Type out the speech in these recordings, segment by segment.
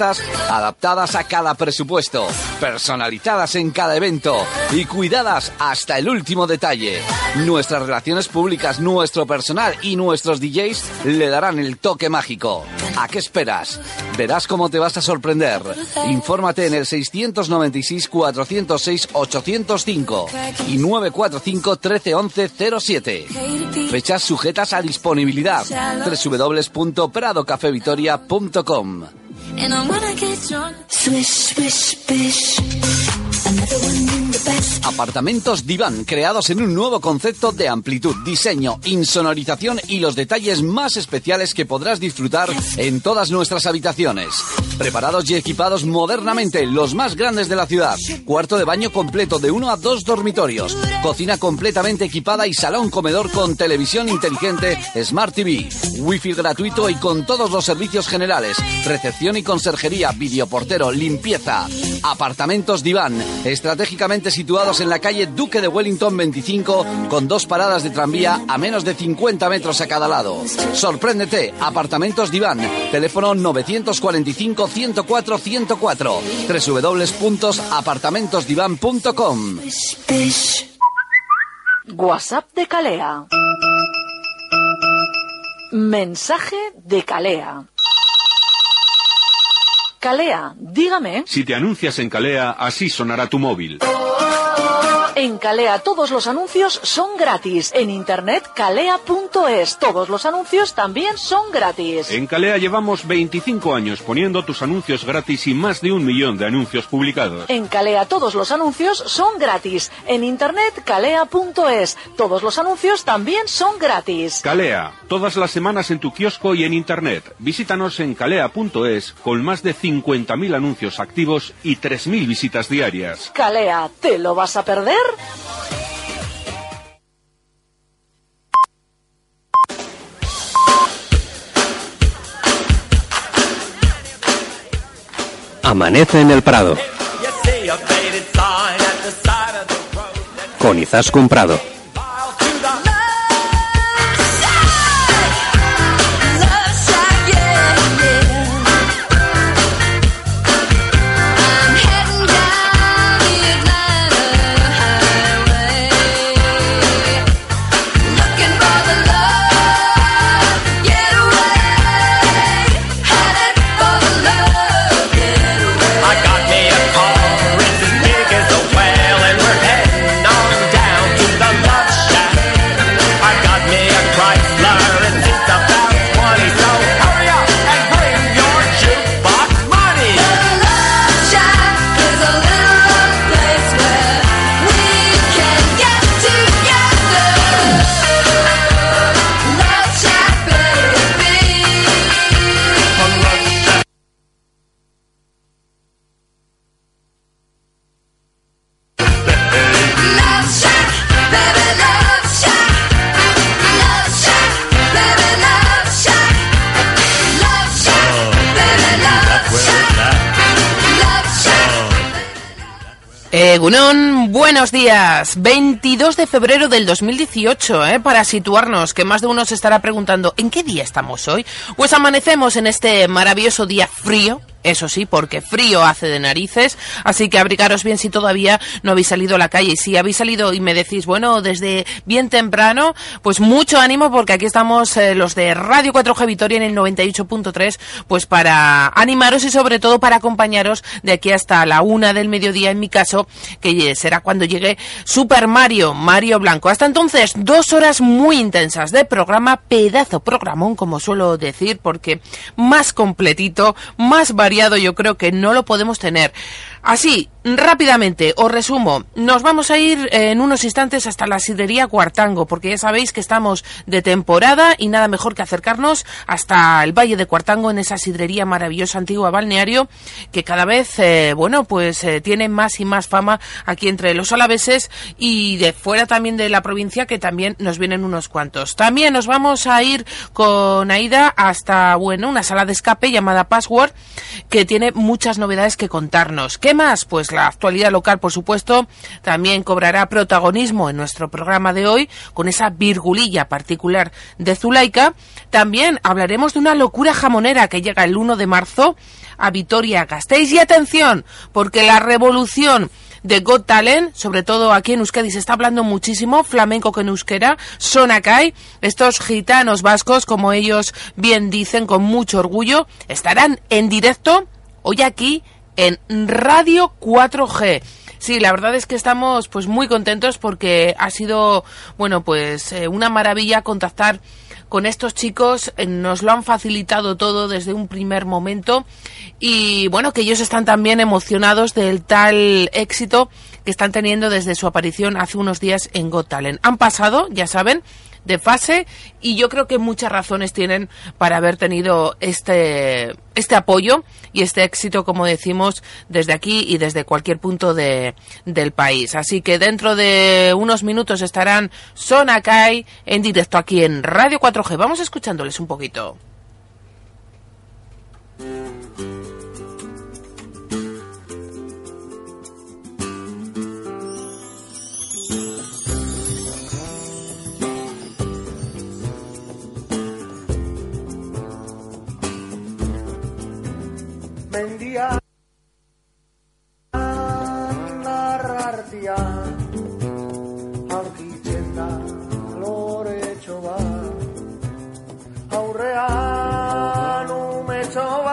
adaptadas a cada presupuesto, personalizadas en cada evento y cuidadas hasta el último detalle. Nuestras relaciones públicas, nuestro personal y nuestros DJs le darán el toque mágico. ¿A qué esperas? Verás cómo te vas a sorprender. Infórmate en el 696 406 805 y 945 1311 07. Fechas sujetas a disponibilidad. www.pradocafevitoria.com And I wanna get drunk. Swish, swish, swish. Another one. Apartamentos Diván, creados en un nuevo concepto de amplitud, diseño, insonorización y los detalles más especiales que podrás disfrutar en todas nuestras habitaciones. Preparados y equipados modernamente, los más grandes de la ciudad. Cuarto de baño completo de uno a dos dormitorios. Cocina completamente equipada y salón comedor con televisión inteligente, Smart TV, Wi-Fi gratuito y con todos los servicios generales. Recepción y conserjería, videoportero, limpieza. Apartamentos Diván, estratégicamente en la calle Duque de Wellington 25, con dos paradas de tranvía a menos de 50 metros a cada lado. Sorpréndete, Apartamentos Diván, teléfono 945 104 104, www.apartamentosdivan.com. WhatsApp de Calea. Mensaje de Calea. Calea, dígame. Si te anuncias en Calea, así sonará tu móvil. En Calea todos los anuncios son gratis. En internet calea.es. Todos los anuncios también son gratis. En Calea llevamos 25 años poniendo tus anuncios gratis y más de un millón de anuncios publicados. En Calea todos los anuncios son gratis. En internet calea.es. Todos los anuncios también son gratis. Calea, todas las semanas en tu kiosco y en internet. Visítanos en calea.es con más de 50.000 anuncios activos y 3.000 visitas diarias. Calea, ¿te lo vas a perder? Amanece en el Prado. Con Izaskun Prado. Egunon, buenos días. 22 de febrero del 2018, ¿eh? para situarnos, que más de uno se estará preguntando, ¿en qué día estamos hoy? Pues amanecemos en este maravilloso día frío. Eso sí, porque frío hace de narices, así que abrigaros bien si todavía no habéis salido a la calle. Y si habéis salido y me decís, bueno, desde bien temprano, pues mucho ánimo porque aquí estamos eh, los de Radio 4G Vitoria en el 98.3, pues para animaros y sobre todo para acompañaros de aquí hasta la una del mediodía, en mi caso, que será cuando llegue Super Mario, Mario Blanco. Hasta entonces, dos horas muy intensas de programa, pedazo programón, como suelo decir, porque más completito, más variado, yo creo que no lo podemos tener. Así, rápidamente, os resumo. Nos vamos a ir eh, en unos instantes hasta la sidrería Cuartango, porque ya sabéis que estamos de temporada y nada mejor que acercarnos hasta el Valle de Cuartango, en esa sidrería maravillosa antigua balneario, que cada vez, eh, bueno, pues eh, tiene más y más fama aquí entre los alaveses y de fuera también de la provincia, que también nos vienen unos cuantos. También nos vamos a ir con Aida hasta, bueno, una sala de escape llamada Password, que tiene muchas novedades que contarnos. ¿Qué ¿Qué más? Pues la actualidad local, por supuesto, también cobrará protagonismo en nuestro programa de hoy con esa virgulilla particular de Zulaika. También hablaremos de una locura jamonera que llega el 1 de marzo a Vitoria-Gasteiz. Y atención, porque la revolución de Got Talent, sobre todo aquí en Euskadi se está hablando muchísimo, flamenco que en euskera, Sonakai, estos gitanos vascos, como ellos bien dicen con mucho orgullo, estarán en directo hoy aquí en Radio 4G. Sí, la verdad es que estamos pues muy contentos porque ha sido, bueno, pues eh, una maravilla contactar con estos chicos, eh, nos lo han facilitado todo desde un primer momento y bueno, que ellos están también emocionados del tal éxito que están teniendo desde su aparición hace unos días en Got. Han pasado, ya saben, de fase y yo creo que muchas razones tienen para haber tenido este, este apoyo y este éxito, como decimos, desde aquí y desde cualquier punto de, del país. Así que dentro de unos minutos estarán Sonakai en directo aquí en Radio 4G. Vamos escuchándoles un poquito. Mendia narrartia aurkitzen da loretxo bat aurrean umetxo bat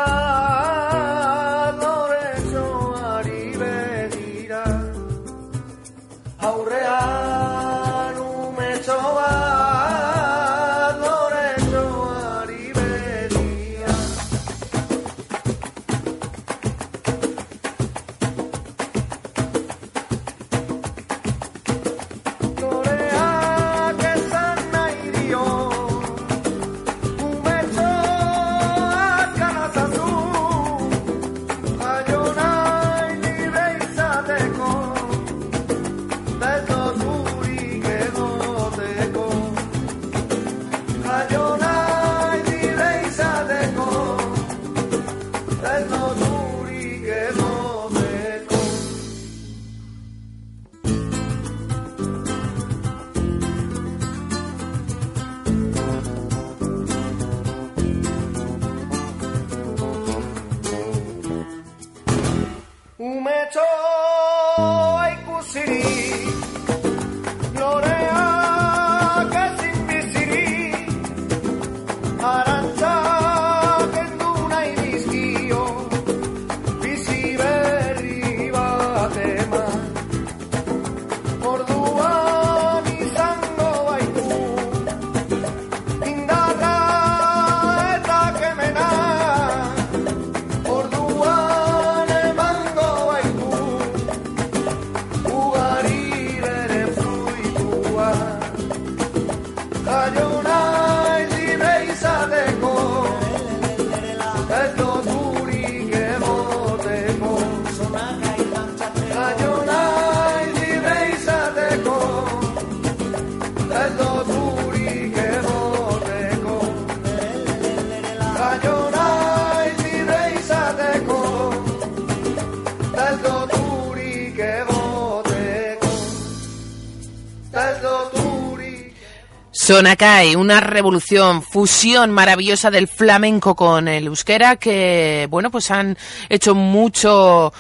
Sonakai, una revolución, fusión maravillosa del flamenco con el euskera que, bueno, pues han hecho mucho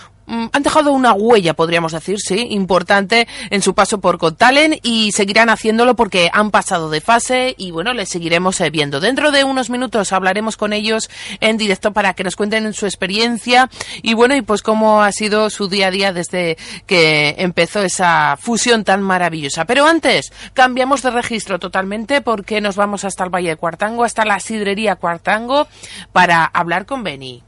han dejado una huella, podríamos decir, sí, importante en su paso por Got Talent y seguirán haciéndolo porque han pasado de fase y bueno, les seguiremos eh, viendo. Dentro de unos minutos hablaremos con ellos en directo para que nos cuenten su experiencia y bueno, y pues cómo ha sido su día a día desde que empezó esa fusión tan maravillosa. Pero antes, cambiamos de registro totalmente porque nos vamos hasta el Valle de Cuartango, hasta la sidrería Cuartango para hablar con Beni.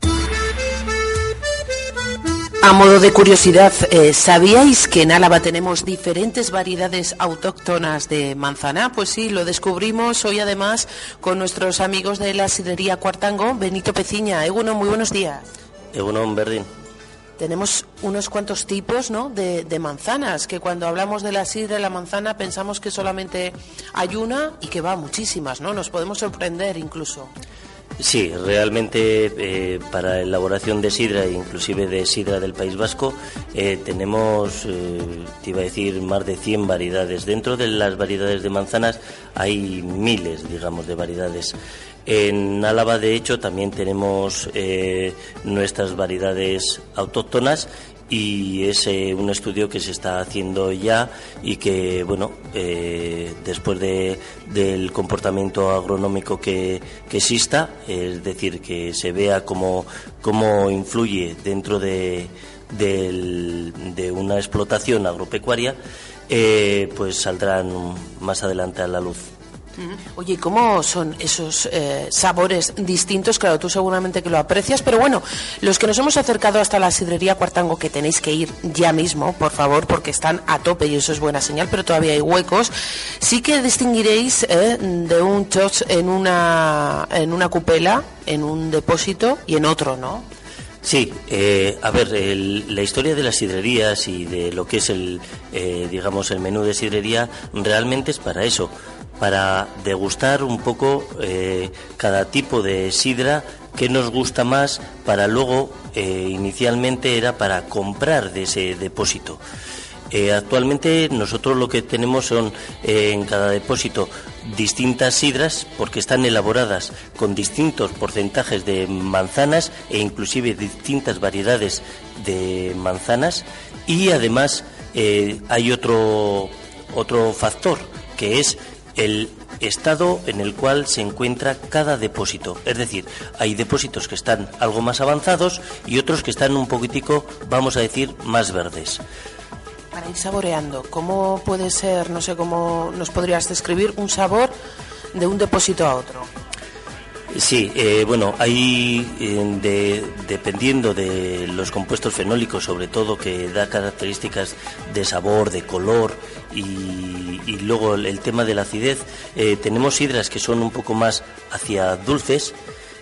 A modo de curiosidad, eh, ¿sabíais que en Álava tenemos diferentes variedades autóctonas de manzana? Pues sí, lo descubrimos hoy además con nuestros amigos de la sidrería Cuartango, Benito Peciña. Eguno, muy buenos días. Egunon, Berdin. Tenemos unos cuantos tipos ¿no? de, de manzanas, que cuando hablamos de la sidra y la manzana pensamos que solamente hay una y que va muchísimas, ¿no? Nos podemos sorprender incluso. Sí, realmente eh, para elaboración de sidra, inclusive de sidra del País Vasco, eh, tenemos, eh, te iba a decir, más de 100 variedades. Dentro de las variedades de manzanas hay miles, digamos, de variedades. En Álava, de hecho, también tenemos nuestras variedades autóctonas y es eh, un estudio que se está haciendo ya y que, bueno, eh, después de, del comportamiento agronómico que, exista, es decir, que se vea cómo, cómo influye dentro de, de una explotación agropecuaria, eh, pues saldrán más adelante a la luz. Oye, ¿y cómo son esos eh, sabores distintos? Claro, tú seguramente que lo aprecias, pero bueno, los que nos hemos acercado hasta la sidrería Cuartango, que tenéis que ir ya mismo, por favor, porque están a tope y eso es buena señal, pero todavía hay huecos, sí que distinguiréis eh, de un choch en una, en una cupela, en un depósito y en otro, ¿no? Sí, eh, a ver, el- la historia de las sidrerías y de lo que es el, eh, digamos, el menú de sidrería realmente es para eso, para degustar un poco eh, cada tipo de sidra que nos gusta más, para luego, eh, inicialmente era para comprar de ese depósito. Eh, actualmente nosotros lo que tenemos son en cada depósito distintas sidras porque están elaboradas con distintos porcentajes de manzanas e inclusive distintas variedades de manzanas y además hay otro otro factor que es el estado en el cual se encuentra cada depósito. Es decir, hay depósitos que están algo más avanzados y otros que están un poquitico, vamos a decir, más verdes. Para ir saboreando, ¿cómo puede ser, no sé cómo nos podrías describir un sabor de un depósito a otro? Sí, eh, bueno, hay eh, de- dependiendo de los compuestos fenólicos, sobre todo que da características de sabor, de color y, luego el, tema de la acidez, eh, tenemos sidras que son un poco más hacia dulces,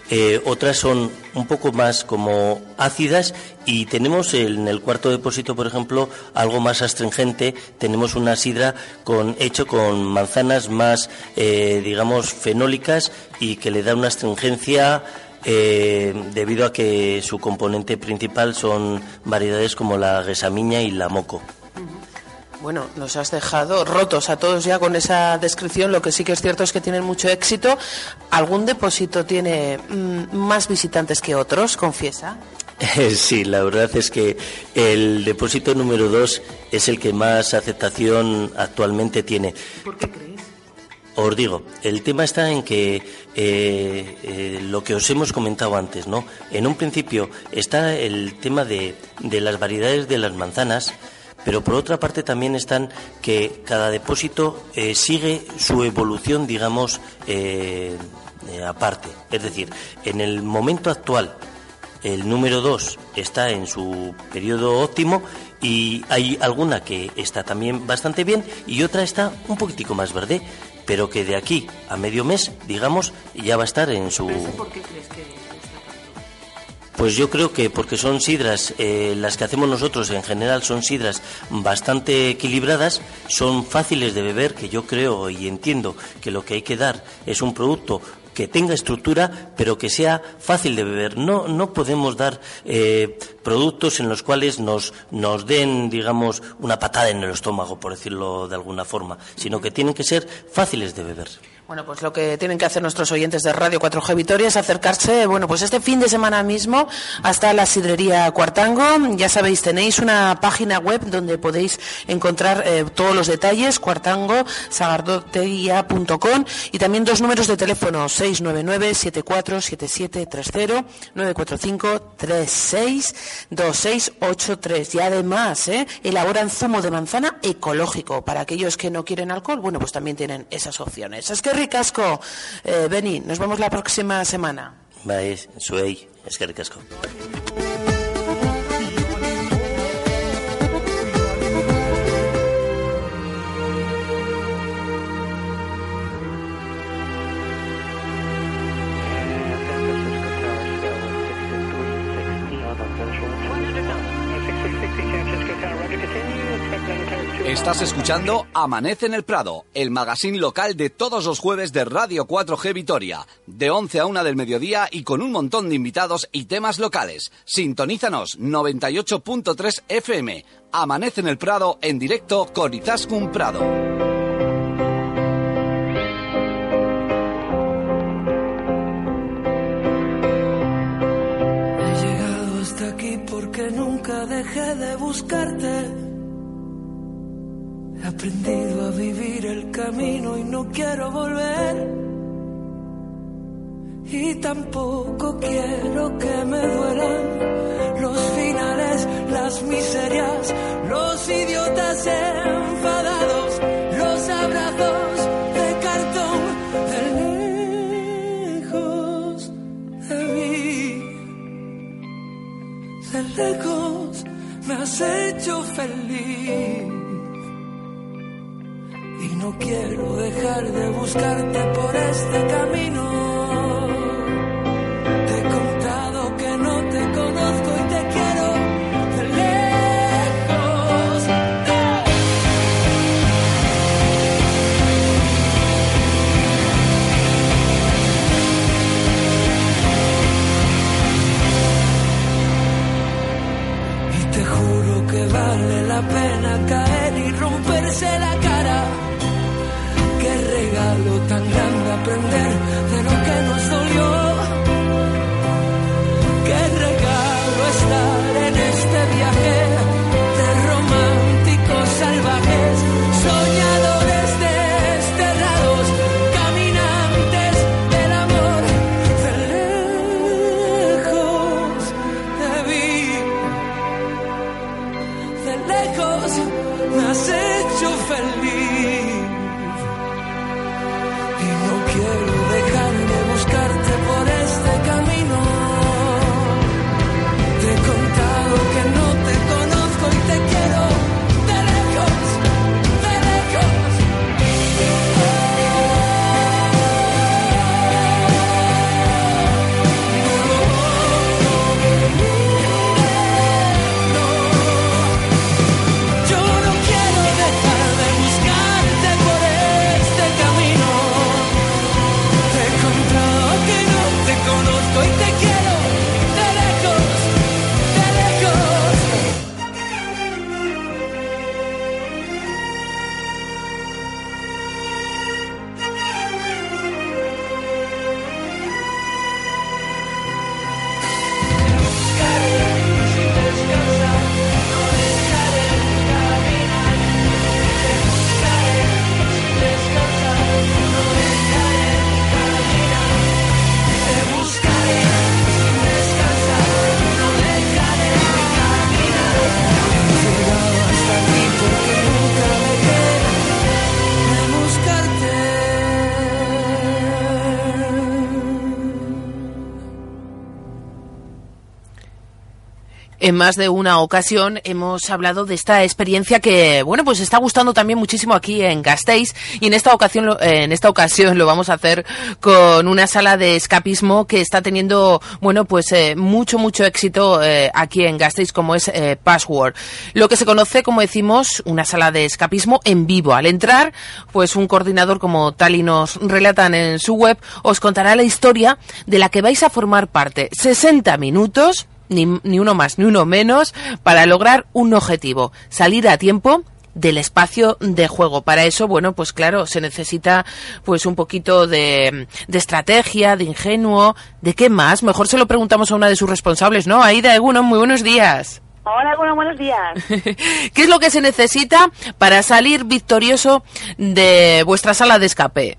eh, otras son un poco más como ácidas y tenemos en el cuarto depósito, por ejemplo, algo más astringente. Tenemos una sidra con, hecho con manzanas más, eh, digamos, fenólicas y que le da una astringencia eh, debido a que su componente principal son variedades como la guesamiña y la moco. Bueno, nos has dejado rotos a todos ya con esa descripción. Lo que sí que es cierto es que tienen mucho éxito. ¿Algún depósito tiene mm, más visitantes que otros? Confiesa. Sí, la verdad es que el depósito número dos es el que más aceptación actualmente tiene. ¿Por qué crees? Os digo, el tema está en que eh, eh, lo que os hemos comentado antes, ¿no? En un principio está el tema de, de las variedades de las manzanas, pero por otra parte también están que cada depósito eh, sigue su evolución, digamos, eh, eh, aparte. Es decir, en el momento actual el número 2 está en su periodo óptimo y hay alguna que está también bastante bien y otra está un poquitico más verde, pero que de aquí a medio mes, digamos, ya va a estar en su... ¿Por qué crees que Pues yo creo que porque son sidras, eh, las que hacemos nosotros en general son sidras bastante equilibradas, son fáciles de beber, que yo creo y entiendo que lo que hay que dar es un producto que tenga estructura, pero que sea fácil de beber. No, no podemos dar eh, productos en los cuales nos, nos den, digamos, una patada en el estómago, por decirlo de alguna forma, sino que tienen que ser fáciles de beber. Bueno, pues lo que tienen que hacer nuestros oyentes de Radio 4G Vitoria es acercarse, bueno, pues este fin de semana mismo hasta la sidrería Cuartango. Ya sabéis, tenéis una página web donde podéis encontrar eh, todos los detalles, cuartango-sagardoteguía.com y también dos números de teléfono, 699-747730, 945-362683. Y además, eh, elaboran zumo de manzana ecológico. Para aquellos que no quieren alcohol, bueno, pues también tienen esas opciones. Es que ricasco, eh, Beni, nos vemos la próxima semana. Bai, zuei, eskerrik asko. Estás escuchando Amanece en el Prado, el magazine local de todos los jueves de Radio 4G Vitoria, de 11 a 1 del mediodía y con un montón de invitados y temas locales. Sintonízanos 98.3 FM. Amanece en el Prado en directo con Izaskun Prado. He llegado hasta aquí porque nunca dejé de buscarte. He aprendido a vivir el camino y no quiero volver. Y tampoco quiero que me duelan los finales, las miserias, los idiotas enfadados, los abrazos de cartón de lejos de mí. De lejos me has hecho feliz. Y no quiero dejar de buscarte por este camino. Te he contado que no te conozco y te quiero de lejos. Y te juro que vale la pena tan grande aprender de En más de una ocasión hemos hablado de esta experiencia que, bueno, pues está gustando también muchísimo aquí en Gasteiz y en esta ocasión, eh, en esta ocasión lo vamos a hacer con una sala de escapismo que está teniendo, bueno, pues eh, mucho, mucho éxito eh, aquí en Gasteiz como es eh, Password. Lo que se conoce, como decimos, una sala de escapismo en vivo. Al entrar, pues un coordinador como tal y nos relatan en su web, os contará la historia de la que vais a formar parte. 60 minutos ni, ni uno más ni uno menos, para lograr un objetivo, salir a tiempo del espacio de juego. Para eso, bueno, pues claro, se necesita pues un poquito de, de estrategia, de ingenuo, ¿de qué más? Mejor se lo preguntamos a una de sus responsables, ¿no? Aida Eguno, muy buenos días. Hola, bueno, buenos días. ¿Qué es lo que se necesita para salir victorioso de vuestra sala de escape?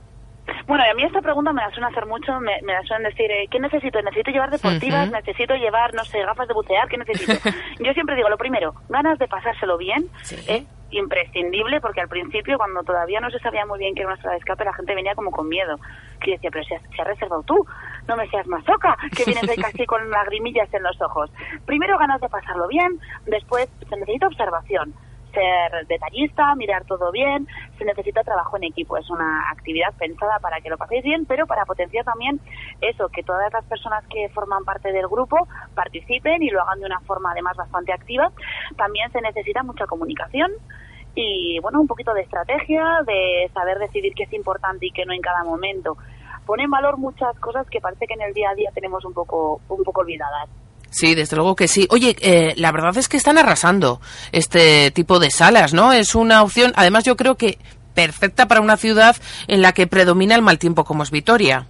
Bueno, y a mí esta pregunta me la suelen hacer mucho, me, me la suelen decir, eh, ¿qué necesito? ¿Necesito llevar deportivas? ¿Necesito llevar, no sé, gafas de bucear? ¿Qué necesito? Yo siempre digo, lo primero, ganas de pasárselo bien, es imprescindible, porque al principio, cuando todavía no se sabía muy bien que era una sala de escape, la gente venía como con miedo. Yo decía, pero si has, si has reservado tú, no me seas masoca, que vienes ahí casi con lagrimillas en los ojos. Primero, ganas de pasarlo bien, después, se necesita observación. Ser detallista, mirar todo bien, se necesita trabajo en equipo. Es una actividad pensada para que lo paséis bien, pero para potenciar también eso, que todas las personas que forman parte del grupo participen y lo hagan de una forma además bastante activa. También se necesita mucha comunicación y bueno, un poquito de estrategia, de saber decidir qué es importante y qué no en cada momento. Pone en valor muchas cosas que parece que en el día a día tenemos un poco, un poco olvidadas. Sí, desde luego que sí. Oye, eh, la verdad es que están arrasando este tipo de salas, ¿no? Es una opción, además yo creo que perfecta para una ciudad en la que predomina el mal tiempo como es Vitoria.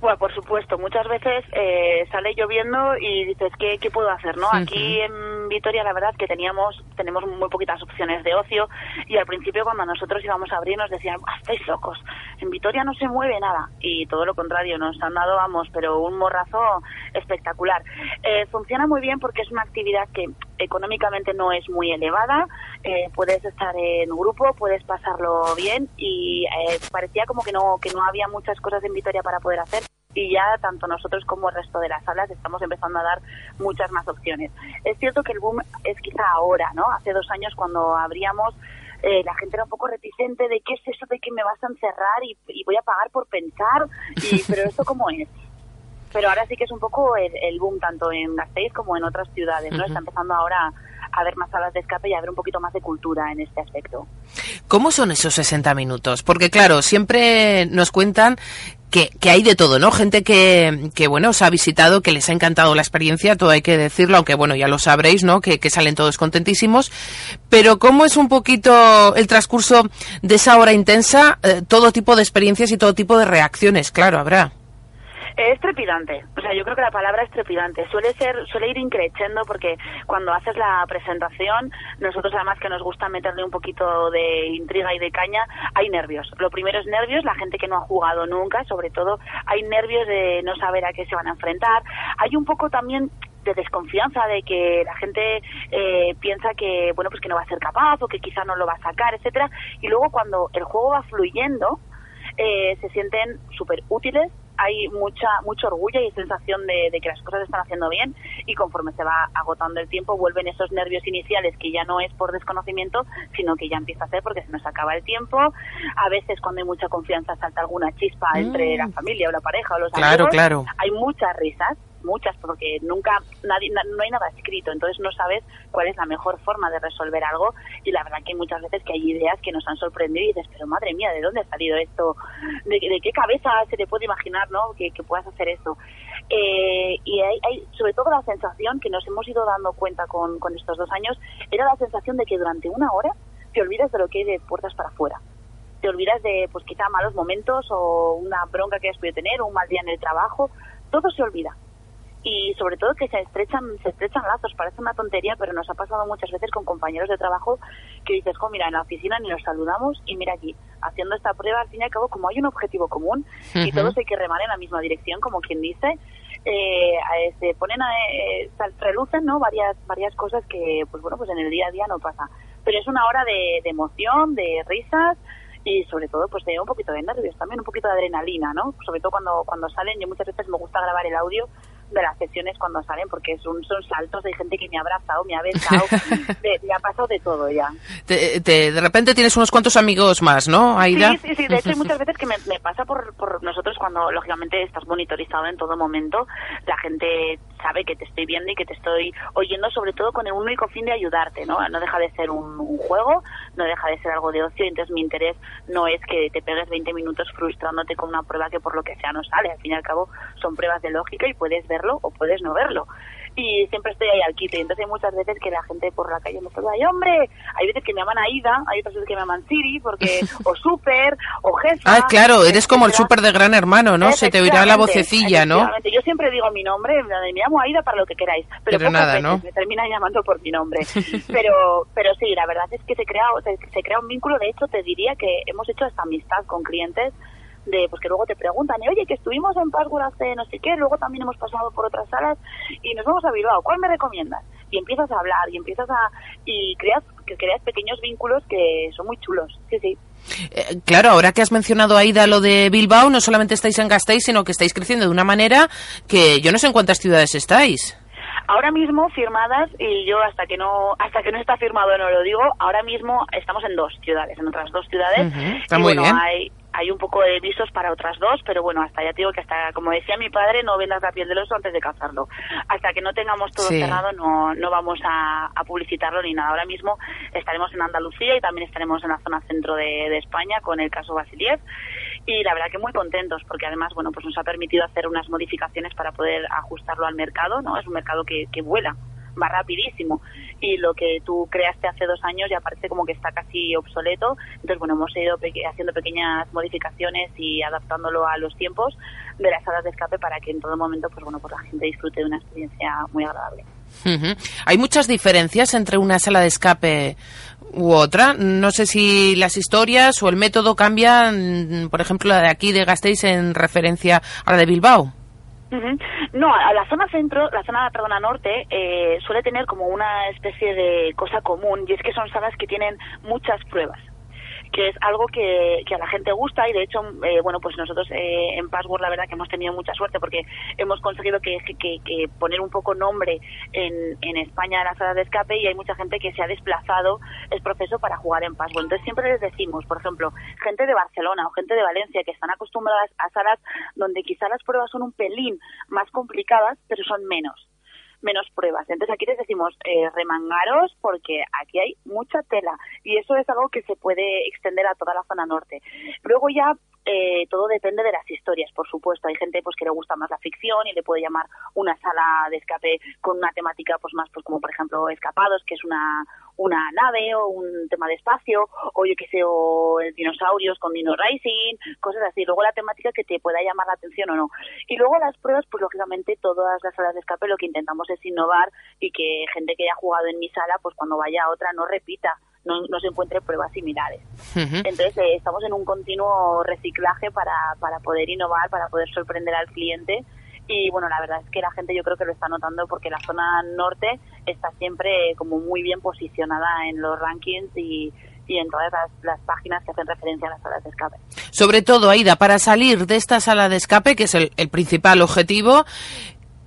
Bueno, por supuesto, muchas veces eh, sale lloviendo y dices, ¿qué, qué puedo hacer? no Aquí en Vitoria la verdad que teníamos tenemos muy poquitas opciones de ocio y al principio cuando nosotros íbamos a abrir nos decían, "Ah, estáis locos, en Vitoria no se mueve nada y todo lo contrario, nos han dado, vamos, pero un morrazo espectacular. Eh, funciona muy bien porque es una actividad que económicamente no es muy elevada, eh, puedes estar en grupo, puedes pasarlo bien y eh, parecía como que no que no había muchas cosas en Vitoria para poder hacer y ya tanto nosotros como el resto de las salas estamos empezando a dar muchas más opciones. Es cierto que el boom es quizá ahora, ¿no? Hace dos años cuando abríamos eh, la gente era un poco reticente de qué es eso de que me vas a encerrar y, y voy a pagar por pensar, y, pero esto cómo es. Pero ahora sí que es un poco el, el boom tanto en Gasteiz como en otras ciudades, ¿no? Está empezando ahora a haber más salas de escape y a haber un poquito más de cultura en este aspecto. ¿Cómo son esos 60 minutos? Porque claro, siempre nos cuentan que, que hay de todo, ¿no? Gente que, que, bueno, os ha visitado, que les ha encantado la experiencia, todo hay que decirlo, aunque bueno, ya lo sabréis, ¿no? Que, que salen todos contentísimos. Pero ¿cómo es un poquito el transcurso de esa hora intensa? Eh, todo tipo de experiencias y todo tipo de reacciones, claro, habrá. Es trepidante, o sea, yo creo que la palabra es trepidante. Suele ser, suele ir increciendo porque cuando haces la presentación, nosotros además que nos gusta meterle un poquito de intriga y de caña, hay nervios. Lo primero es nervios, la gente que no ha jugado nunca, sobre todo, hay nervios de no saber a qué se van a enfrentar. Hay un poco también de desconfianza de que la gente eh, piensa que bueno pues que no va a ser capaz o que quizá no lo va a sacar etcétera y luego cuando el juego va fluyendo eh, se sienten súper útiles hay mucha mucho orgullo y sensación de, de que las cosas se están haciendo bien y conforme se va agotando el tiempo vuelven esos nervios iniciales que ya no es por desconocimiento sino que ya empieza a ser porque se nos acaba el tiempo. A veces cuando hay mucha confianza salta alguna chispa entre la familia o la pareja o los Claro, amigos. claro. hay muchas risas muchas porque nunca nadie na- no hay nada escrito entonces no sabes cuál es la mejor forma de resolver algo y la verdad que muchas veces que hay ideas que nos han sorprendido y dices pero madre mía de dónde ha salido esto de, qué cabeza se te puede imaginar no que, puedas hacer esto Eh, y hay, hay sobre todo la sensación que nos hemos ido dando cuenta con, con estos dos años era la sensación de que durante una hora te olvidas de lo que hay de puertas para afuera. Te olvidas de pues quizá malos momentos o una bronca que has podido tener o un mal día en el trabajo todo se olvida y sobre todo que se estrechan se estrechan lazos. Parece una tontería pero nos ha pasado muchas veces con compañeros de trabajo que dices jo mira en la oficina ni nos saludamos y mira aquí haciendo esta prueba al fin y al cabo como hay un objetivo común y todos hay que remar en la misma dirección como quien dice eh, eh, se ponen a, eh, relucen no varias varias cosas que pues bueno pues en el día a día no pasa. Pero es una hora de, de emoción de risas y sobre todo pues de un poquito de nervios también un poquito de adrenalina no sobre todo cuando cuando salen yo muchas veces me gusta grabar el audio de las sesiones cuando salen porque es un- son saltos hay gente que me ha abrazado me ha besado de- me ha pasado de todo ya Te- te- de repente tienes unos cuantos amigos más, ¿no, Aida? Sí, sí, sí. De hecho, hay muchas veces que me, me pasa por, por nosotros cuando, lógicamente, estás monitorizado en todo momento. La gente sabe que te estoy viendo y que te estoy oyendo, sobre todo con el único fin de ayudarte, ¿no? No deja de ser un, un juego, no deja de ser algo de ocio. Entonces, mi interés no es que te pegues 20 minutos frustrándote con una prueba que por lo que sea no sale. Al fin y al cabo, son pruebas de lógica y puedes verlo o puedes no verlo. Y siempre estoy ahí al quite. Entonces, hay muchas veces que la gente por la calle me saluda, ¡ay, hombre! Hay veces que me llaman Aida, hay otras veces que me llaman Siri, porque, o Super, o Jefa. Ah, claro, eres como el súper de gran hermano, ¿no? Se te oirá la vocecilla, ¿no? Yo siempre digo mi nombre, me llamo Aida para lo que queráis, pero, Pero nada, veces ¿no? me terminan llamando por mi nombre. pero, pero sí, la verdad es que se crea, se, se crea un vínculo. De hecho, te diría que hemos hecho esta amistad con clientes de pues que luego te preguntan, y, oye, que estuvimos en Password hace no sé qué, luego también hemos pasado por otras salas y nos vamos a Bilbao, ¿cuál me recomiendas? Y empiezas a hablar y empiezas a y creas que creas pequeños vínculos que son muy chulos. Sí, sí. Eh, claro, ahora que has mencionado, Aida, lo de Bilbao, no solamente estáis en Gasteiz, sino que estáis creciendo de una manera que yo no sé en cuántas ciudades estáis. Ahora mismo firmadas y yo hasta que no hasta que no está firmado no lo digo. Ahora mismo estamos en dos ciudades, en otras dos ciudades. Está y muy bueno, bien. hay hay un poco de visos para otras dos, pero bueno, hasta ya te digo que hasta, como decía mi padre, no vendas la piel del oso antes de cazarlo. Hasta que no tengamos todo Sí. cerrado no, no vamos a, a publicitarlo ni nada. Ahora mismo estaremos en Andalucía y también estaremos en la zona centro de, de España con el caso Basiliev y la verdad que muy contentos porque además bueno pues nos ha permitido hacer unas modificaciones para poder ajustarlo al mercado no es un mercado que, que vuela va rapidísimo y lo que tú creaste hace dos años ya parece como que está casi obsoleto entonces bueno hemos ido peque- haciendo pequeñas modificaciones y adaptándolo a los tiempos de las salas de escape para que en todo momento pues bueno pues la gente disfrute de una experiencia muy agradable. Hay muchas diferencias entre una sala de escape u otra. No sé si las historias o el método cambian, por ejemplo, la de aquí de Gasteiz en referencia a la de Bilbao. No, la zona centro, la zona, perdona, norte, eh, suele tener como una especie de cosa común y es que son salas que tienen muchas pruebas que es algo que, que a la gente gusta y de hecho, eh, bueno, pues nosotros eh, en Password la verdad que hemos tenido mucha suerte porque hemos conseguido que, que- que poner un poco nombre en, en España a las salas de escape y hay mucha gente que se ha desplazado el proceso para jugar en Password. Entonces siempre les decimos, por ejemplo, gente de Barcelona o gente de Valencia que están acostumbradas a salas donde quizá las pruebas son un pelín más complicadas, pero son menos menos pruebas. Entonces aquí les decimos eh, remangaros porque aquí hay mucha tela y eso es algo que se puede extender a toda la zona norte. Luego ya eh, todo depende de las historias, por supuesto. Hay gente pues que le gusta más la ficción y le puede llamar una sala de escape con una temática pues más pues como por ejemplo escapados, que es una una nave o un tema de espacio o yo que sé o dinosaurios con Dino Racing, cosas así. Luego la temática que te pueda llamar la atención o no. Y luego las pruebas, pues lógicamente todas las salas de escape lo que intentamos es innovar y que gente que haya jugado en mi sala, pues cuando vaya a otra no repita, no, no se encuentre pruebas similares. Entonces eh, estamos en un continuo reciclaje para, para poder innovar, para poder sorprender al cliente. Y bueno, la verdad es que la gente yo creo que lo está notando porque la zona norte está siempre como muy bien posicionada en los rankings y, y en todas las, las páginas que hacen referencia a las salas de escape. Sobre todo, Aida, para salir de esta sala de escape, que es el, el principal objetivo,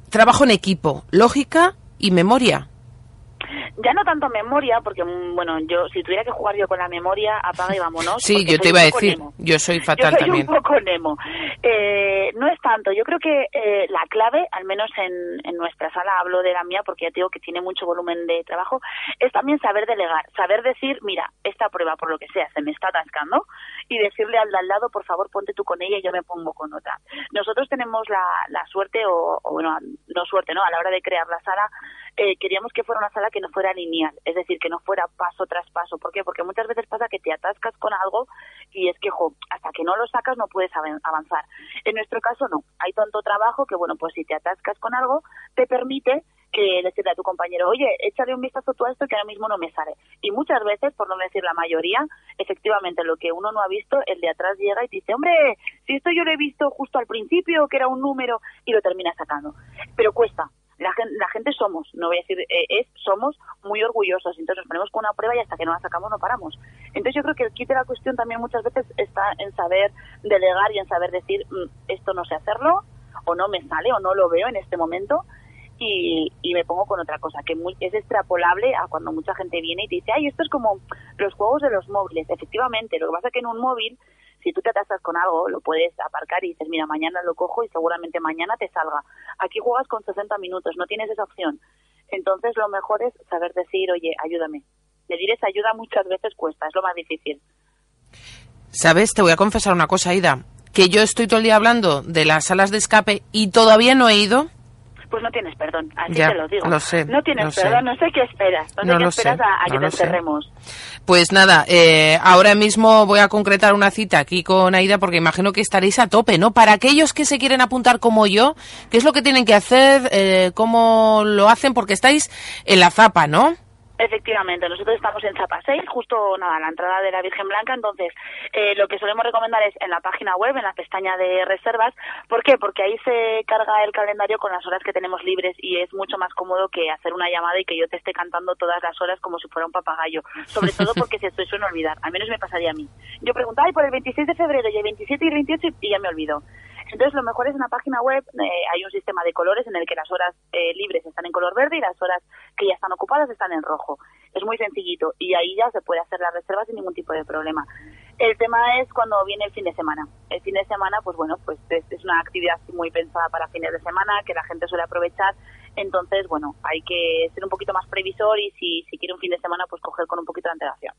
trabajo en equipo, lógica y memoria. Ya no tanto memoria, porque mm, bueno, yo si tuviera que jugar yo con la memoria, apaga y vámonos. Sí, yo te iba a decir, nemo. yo soy fatal yo soy también. un poco Nemo. Eh, no es tanto. Yo creo que eh, la clave, al menos en, en nuestra sala, hablo de la mía porque ya te digo que tiene mucho volumen de trabajo, es también saber delegar, saber decir, mira, esta prueba por lo que sea se me está atascando y decirle al de al lado, por favor, ponte tú con ella y yo me pongo con otra. Nosotros tenemos la, la suerte, o, o bueno, no suerte, ¿no? A la hora de crear la sala, eh, queríamos que fuera una sala que no fuera lineal, es decir, que no fuera paso tras paso. ¿Por qué? Porque muchas veces pasa que te atascas con algo y es que, jo, hasta que no lo sacas no puedes avan- avanzar. En nuestro caso no, hay tanto trabajo que, bueno, pues si te atascas con algo, te permite que decirle a tu compañero, oye, échale un vistazo tú a esto que ahora mismo no me sale. Y muchas veces, por no decir la mayoría, efectivamente lo que uno no ha visto, el de atrás llega y te dice, hombre, si esto yo lo he visto justo al principio, que era un número, y lo termina sacando. Pero cuesta. La gente, la gente somos, no voy a decir eh, es, somos muy orgullosos. Entonces nos ponemos con una prueba y hasta que no la sacamos no paramos. Entonces yo creo que el kit de la cuestión también muchas veces está en saber delegar y en saber decir, "Mm, esto no sé hacerlo, o no me sale, o no lo veo en este momento, y, y me pongo con otra cosa, que muy- es extrapolable a cuando mucha gente viene y te dice, ay, esto es como los juegos de los móviles. Efectivamente, lo que pasa es que en un móvil, si tú te atascas con algo, lo puedes aparcar y dices, mira, mañana lo cojo y seguramente mañana te salga. Aquí juegas con 60 minutos, no tienes esa opción. Entonces lo mejor es saber decir, oye, ayúdame. Pedir esa ayuda muchas veces cuesta, es lo más difícil. ¿Sabes? Te voy a confesar una cosa, Aida. Que yo estoy todo el día hablando de las salas de escape y todavía no he ido. Pues no tienes perdón, así Ya, te lo digo. lo sé, no tienes sé. perdón, no sé qué esperas. No sé No qué lo esperas sé, a, a no que te encerremos. Pues nada, eh, ahora mismo voy a concretar una cita aquí con Aida porque imagino que estaréis a tope, ¿no? Para aquellos que se quieren apuntar como yo, ¿qué es lo que tienen que hacer? Eh, ¿Cómo lo hacen? Porque estáis en la zapa, ¿no? Efectivamente, nosotros estamos en Zapa 6, justo nada, la entrada de la Virgen Blanca, entonces eh, lo que solemos recomendar es en la página web, en la pestaña de reservas, ¿por qué? Porque ahí se carga el calendario con las horas que tenemos libres y es mucho más cómodo que hacer una llamada y que yo te esté cantando todas las horas como si fuera un papagayo, sobre todo porque se te suele olvidar, al menos me pasaría a mí. Yo pregunto, ay, por el 26 de febrero y el 27 y el 28 y ya me olvido. Entonces, lo mejor es en la página web, eh, hay un sistema de colores en el que las horas eh, libres están en color verde y las horas que ya están ocupadas están en rojo. Es muy sencillito y ahí ya se puede hacer la reserva sin ningún tipo de problema. El tema es cuando viene el fin de semana. El fin de semana, pues bueno, pues es, es una actividad muy pensada para fines de semana que la gente suele aprovechar. Entonces, bueno, hay que ser un poquito más previsor y si, si quiere un fin de semana, pues coger con un poquito de antelación.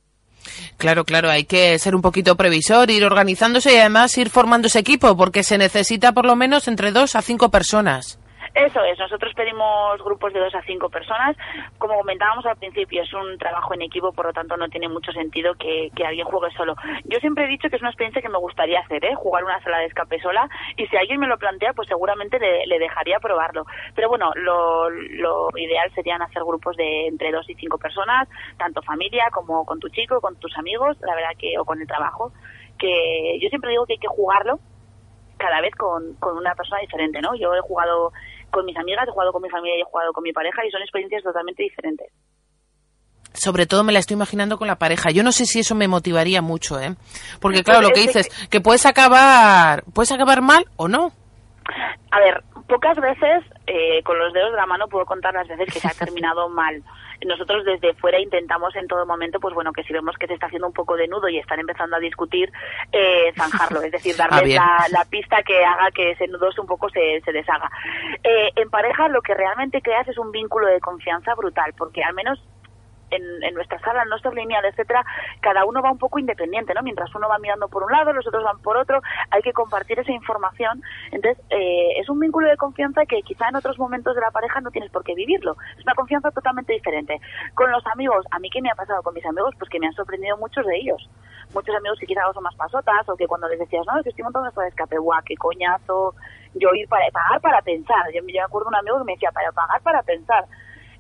Claro, claro, hay que ser un poquito previsor, ir organizándose y además ir formando ese equipo, porque se necesita por lo menos entre dos a cinco personas. Eso es, nosotros pedimos grupos de dos a cinco personas. Como comentábamos al principio, es un trabajo en equipo, por lo tanto no tiene mucho sentido que, alguien juegue solo. Yo siempre he dicho que es una experiencia que me gustaría hacer, ¿eh? jugar una sala de escape sola, y si alguien me lo plantea, pues seguramente le, le dejaría probarlo. Pero bueno, lo, lo ideal serían hacer grupos de entre dos y cinco personas, tanto familia como con tu chico, con tus amigos, la verdad que, o con el trabajo, que yo siempre digo que hay que jugarlo cada vez con, con una persona diferente, ¿no? Yo he jugado con mis amigas, he jugado con mi familia y he jugado con mi pareja y son experiencias totalmente diferentes. Sobre todo me la estoy imaginando con la pareja. Yo no sé si eso me motivaría mucho, ¿eh? Porque claro, Pues lo que es que- dices, que puedes acabar, puedes acabar mal o no. A ver, pocas veces eh, con los dedos de la mano puedo contar las veces que se ha terminado mal. Nosotros desde fuera intentamos en todo momento, pues bueno, que si vemos que se está haciendo un poco de nudo y están empezando a discutir, eh, zanjarlo, es decir, Ah, darles bien. la, la pista que haga que ese nudo un poco se, se deshaga. Eh, en pareja lo que realmente creas es un vínculo de confianza brutal, porque al menos en, en nuestra sala, en nuestra lineal, etcétera, cada uno va un poco independiente, ¿no? Mientras uno va mirando por un lado, los otros van por otro, hay que compartir esa información. Entonces, eh, es un vínculo de confianza que quizá en otros momentos de la pareja no tienes por qué vivirlo. Es una confianza totalmente diferente. Con los amigos, a mí qué me ha pasado con mis amigos, pues que me han sorprendido muchos de ellos. Muchos amigos que quizás son más pasotas, o que cuando les decías, no, es que estoy montando esto de escape, guau, qué coñazo, yo ir para pagar para pensar. Yo, yo me acuerdo un amigo que me decía, para pagar para pensar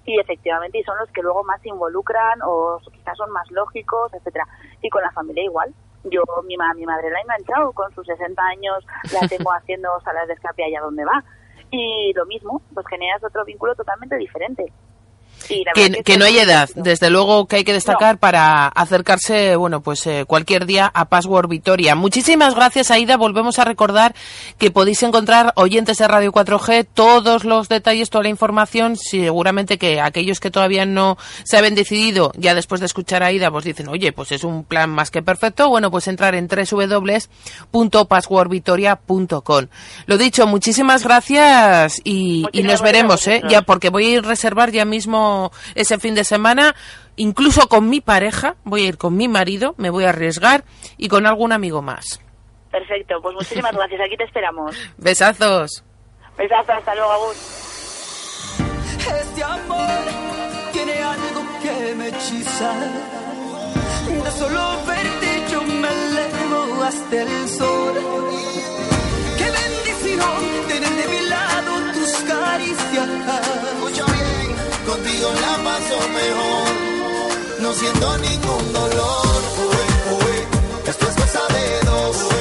y efectivamente y son los que luego más se involucran o quizás son más lógicos, etcétera. Y con la familia igual. Yo, mi, ma- mi madre la ha enganchado con sus 60 años, la tengo haciendo salas de escape allá donde va. Y lo mismo, pues generas otro vínculo totalmente diferente. La Que, no hay edad, desde luego que hay que destacar para acercarse, bueno, pues eh, cualquier día a Password Victoria. Muchísimas gracias, Aida. Volvemos a recordar que podéis encontrar oyentes de Radio 4G todos los detalles, toda la información. Seguramente que aquellos que todavía no se habían decidido, ya después de escuchar a Aida, pues dicen, oye, pues es un plan más que perfecto. Bueno, pues entrar en www.passwordvictoria.com. Lo dicho, muchísimas gracias y, y nos veremos, ¿eh? Ya porque voy a ir reservar ya mismo ese fin de semana, incluso con mi pareja, voy a ir con mi marido, me voy a arriesgar y con algún amigo más. Perfecto, pues muchísimas gracias. Aquí te esperamos. Besazos. Besazo, hasta luego, Agus. Este amor tiene algo que me hechiza. De solo contigo la paso mejor, no siento ningún dolor. Ué, ué, esto es cosa de dos.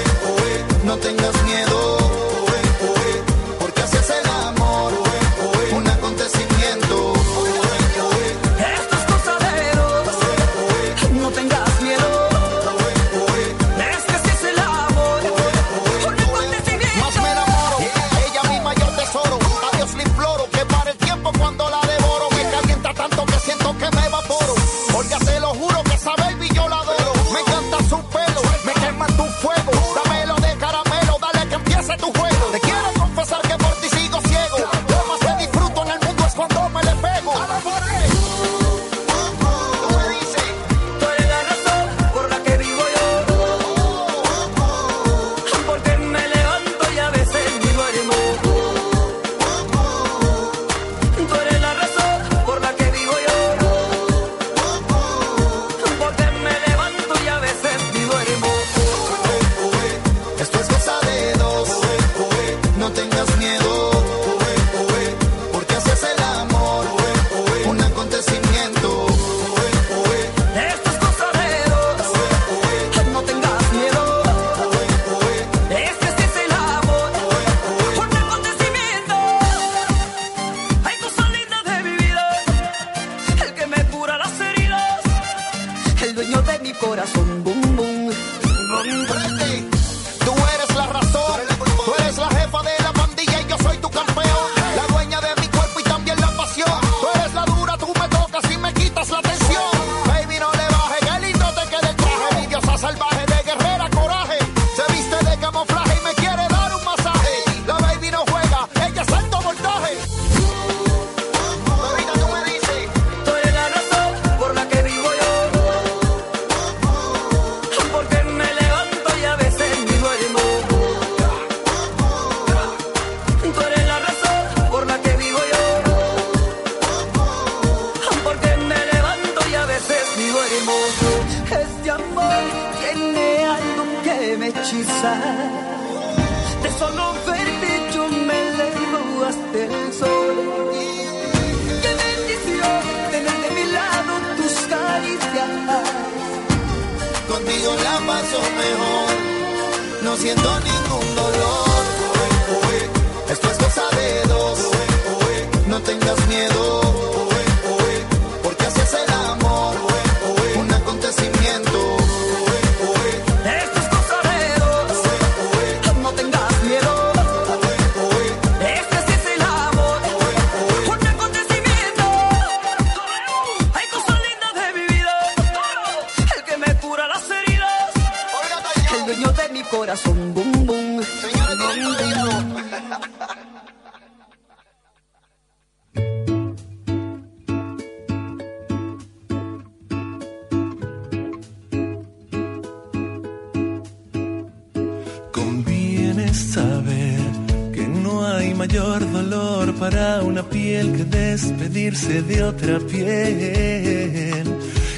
Mayor dolor para una piel que despedirse de otra piel.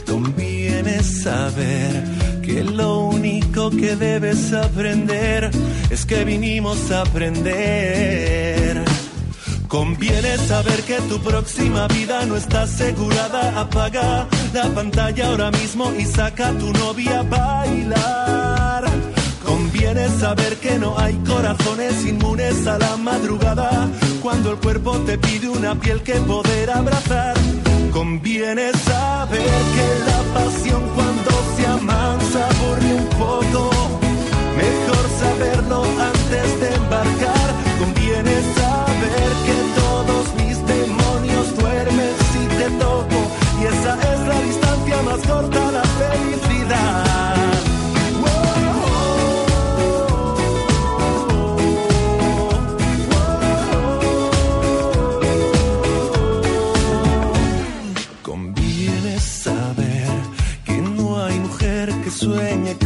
Conviene saber que lo único que debes aprender es que vinimos a aprender. Conviene saber que tu próxima vida no está asegurada. Apaga la pantalla ahora mismo y saca a tu novia a bailar. Conviene saber que no hay corazones inmunes a la madrugada. Cuando el cuerpo te pide una piel que poder abrazar. Conviene saber que la pasión cuando se amansa aburre un poco. Mejor saberlo antes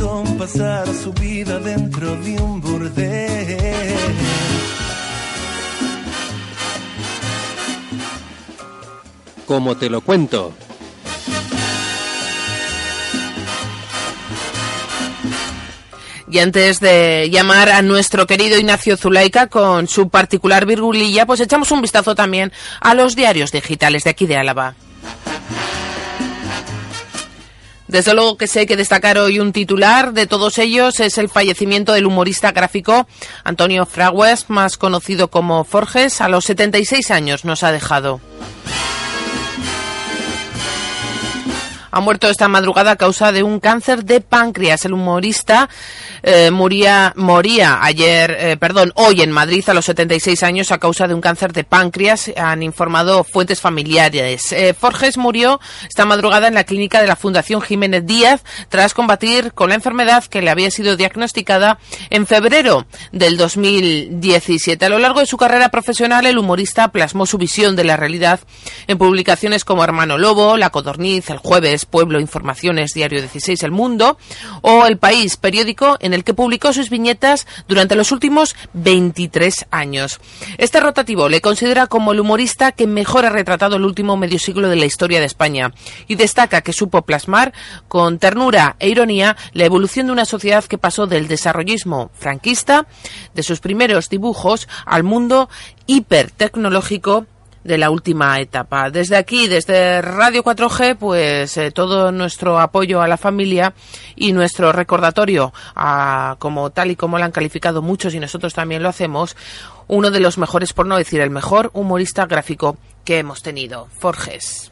con pasar su vida dentro de un burdel. Como te lo cuento. Y antes de llamar a nuestro querido Ignacio Zulaika con su particular virgulilla, pues echamos un vistazo también a los diarios digitales de aquí de Álava. Desde luego que hay que destacar hoy un titular de todos ellos es el fallecimiento del humorista gráfico Antonio Fragues, más conocido como Forges, a los 76 años nos ha dejado. Ha muerto esta madrugada a causa de un cáncer de páncreas. El humorista eh, moría, moría ayer, eh, perdón, hoy en Madrid a los 76 años a causa de un cáncer de páncreas, han informado fuentes familiares. Eh, Forges murió esta madrugada en la clínica de la Fundación Jiménez Díaz tras combatir con la enfermedad que le había sido diagnosticada en febrero del 2017. A lo largo de su carrera profesional, el humorista plasmó su visión de la realidad en publicaciones como Hermano Lobo, La Codorniz, El Jueves, Pueblo, Informaciones, Diario 16, El Mundo o El País, periódico en el que publicó sus viñetas durante los últimos 23 años. Este rotativo le considera como el humorista que mejor ha retratado el último medio siglo de la historia de España y destaca que supo plasmar con ternura e ironía la evolución de una sociedad que pasó del desarrollismo franquista, de sus primeros dibujos, al mundo hipertecnológico de la última etapa. Desde aquí, desde Radio 4G, pues eh, todo nuestro apoyo a la familia y nuestro recordatorio, a, como tal y como lo han calificado muchos y nosotros también lo hacemos, uno de los mejores, por no decir el mejor, humorista gráfico que hemos tenido, Forges.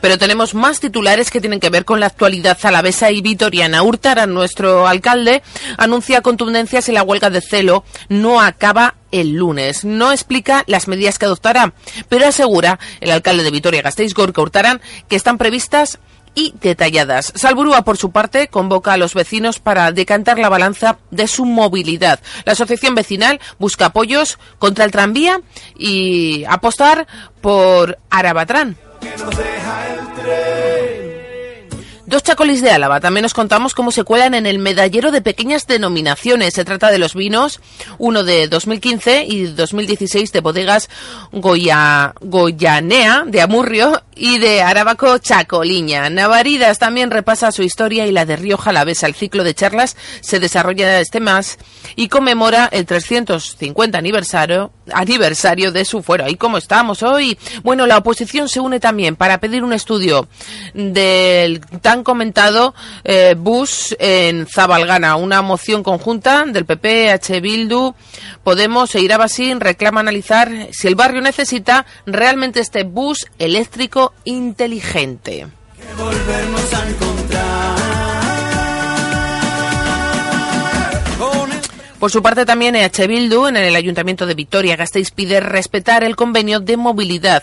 pero tenemos más titulares que tienen que ver con la actualidad zalavesa y vitoriana. Hurtara, nuestro alcalde, anuncia contundencias y la huelga de celo no acaba el lunes. No explica las medidas que adoptará, pero asegura el alcalde de Vitoria-Gasteiz, Gorka Hurtaran, que están previstas y detalladas. Salburúa, por su parte, convoca a los vecinos para decantar la balanza de su movilidad. La asociación vecinal busca apoyos contra el tranvía y apostar por Arabatrán. Que nos deja el tren. Dos chacolis de Álava. También nos contamos cómo se cuelan en el medallero de pequeñas denominaciones. Se trata de los vinos, uno de 2015 y 2016 de bodegas Goya, Goyanea de Amurrio y de Arabaco Chacoliña. Navaridas también repasa su historia y la de Rioja Alavesa. El ciclo de charlas se desarrolla este mes y conmemora el 350 aniversario, aniversario de su fuero. ¿Y cómo estamos hoy? Bueno, la oposición se une también para pedir un estudio del comentado eh, bus en Zabalgana. Una moción conjunta del PP, H. Bildu, Podemos e Irabasín reclama analizar si el barrio necesita realmente este bus eléctrico inteligente. Por su parte también EH Bildu en el Ayuntamiento de Vitoria-Gasteiz pide respetar el convenio de movilidad.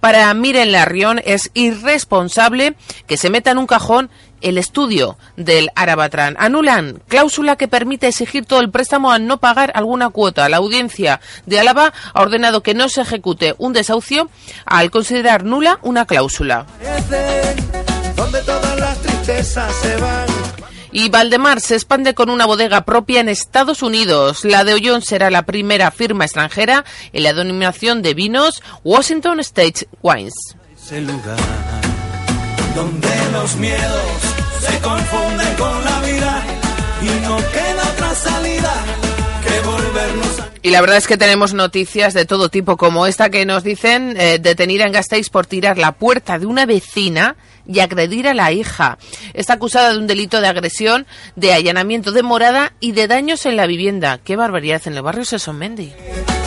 Para Miren Larrión es irresponsable que se meta en un cajón el estudio del Arabatrán. Anulan cláusula que permite exigir todo el préstamo al no pagar alguna cuota. La audiencia de Álava ha ordenado que no se ejecute un desahucio al considerar nula una cláusula. Y Valdemar se expande con una bodega propia en Estados Unidos. La de Ollón será la primera firma extranjera en la denominación de vinos Washington State Wines. Ese lugar donde los miedos se confunden con la vida y no queda otra salida que volvernos a Y la verdad es que tenemos noticias de todo tipo, como esta que nos dicen eh, detenida en Gasteiz por tirar la puerta de una vecina y agredir a la hija. Está acusada de un delito de agresión, de allanamiento de morada y de daños en la vivienda. ¡Qué barbaridad en el barrio Sesomendi! que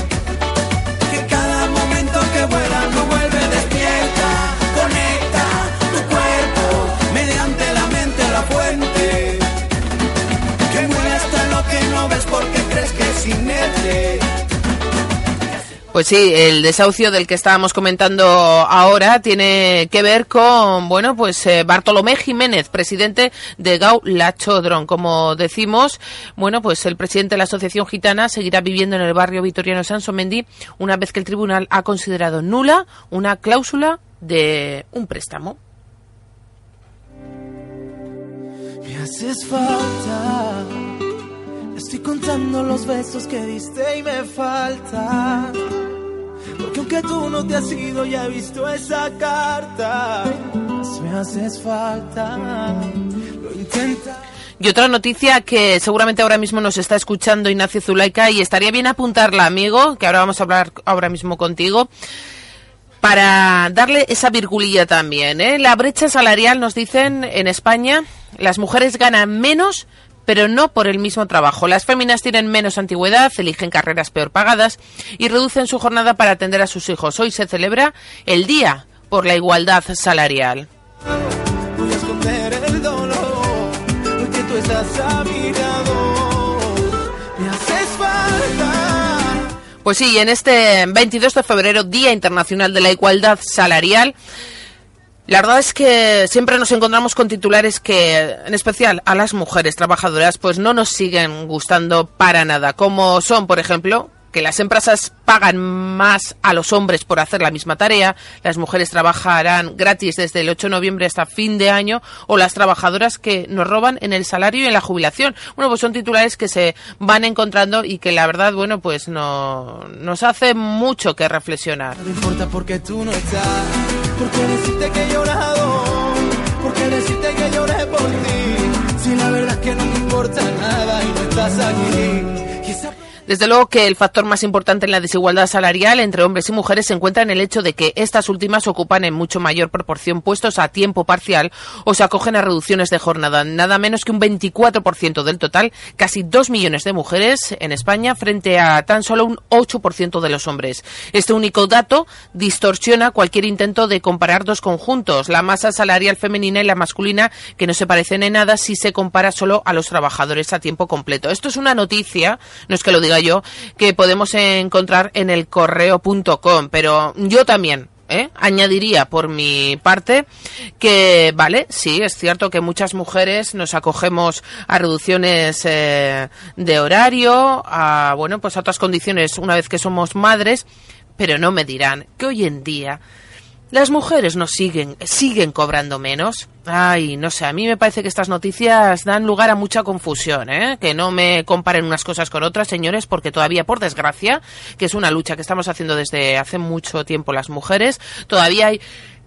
Pues sí, el desahucio del que estábamos comentando ahora tiene que ver con, bueno, pues eh, Bartolomé Jiménez, presidente de Gau Lachodron. Como decimos, bueno, pues el presidente de la Asociación Gitana seguirá viviendo en el barrio vitoriano Sansomendi una vez que el tribunal ha considerado nula una cláusula de un préstamo. Y otra noticia que seguramente ahora mismo nos está escuchando Ignacio Zulaika y estaría bien apuntarla, amigo, que ahora vamos a hablar ahora mismo contigo, para darle esa virgulilla también. ¿eh? La brecha salarial, nos dicen en España, las mujeres ganan menos pero no por el mismo trabajo. Las féminas tienen menos antigüedad, eligen carreras peor pagadas y reducen su jornada para atender a sus hijos. Hoy se celebra el Día por la Igualdad Salarial. Pues sí, en este 22 de febrero, Día Internacional de la Igualdad Salarial, la verdad es que siempre nos encontramos con titulares que, en especial a las mujeres trabajadoras, pues no nos siguen gustando para nada, como son, por ejemplo, que las empresas pagan más a los hombres por hacer la misma tarea, las mujeres trabajarán gratis desde el 8 de noviembre hasta fin de año, o las trabajadoras que nos roban en el salario y en la jubilación. Bueno, pues son titulares que se van encontrando y que la verdad, bueno, pues no, nos hace mucho que reflexionar. No importa porque tú no estás. Porque que he llorado. Porque que lloré por ti. Si la verdad es que no me importa nada y no estás aquí. Desde luego que el factor más importante en la desigualdad salarial entre hombres y mujeres se encuentra en el hecho de que estas últimas ocupan en mucho mayor proporción puestos a tiempo parcial o se acogen a reducciones de jornada. Nada menos que un 24% del total, casi 2 millones de mujeres en España frente a tan solo un 8% de los hombres. Este único dato distorsiona cualquier intento de comparar dos conjuntos, la masa salarial femenina y la masculina, que no se parecen en nada si se compara solo a los trabajadores a tiempo completo. Esto es una noticia, no es que lo diga yo, que podemos encontrar en el correo.com, pero yo también ¿eh? añadiría por mi parte que, vale, sí, es cierto que muchas mujeres nos acogemos a reducciones eh, de horario, a, bueno, pues a otras condiciones una vez que somos madres, pero no me dirán que hoy en día las mujeres no siguen, siguen cobrando menos. Ay, no sé, a mí me parece que estas noticias dan lugar a mucha confusión, ¿eh? Que no me comparen unas cosas con otras, señores, porque todavía, por desgracia, que es una lucha que estamos haciendo desde hace mucho tiempo las mujeres, todavía hay,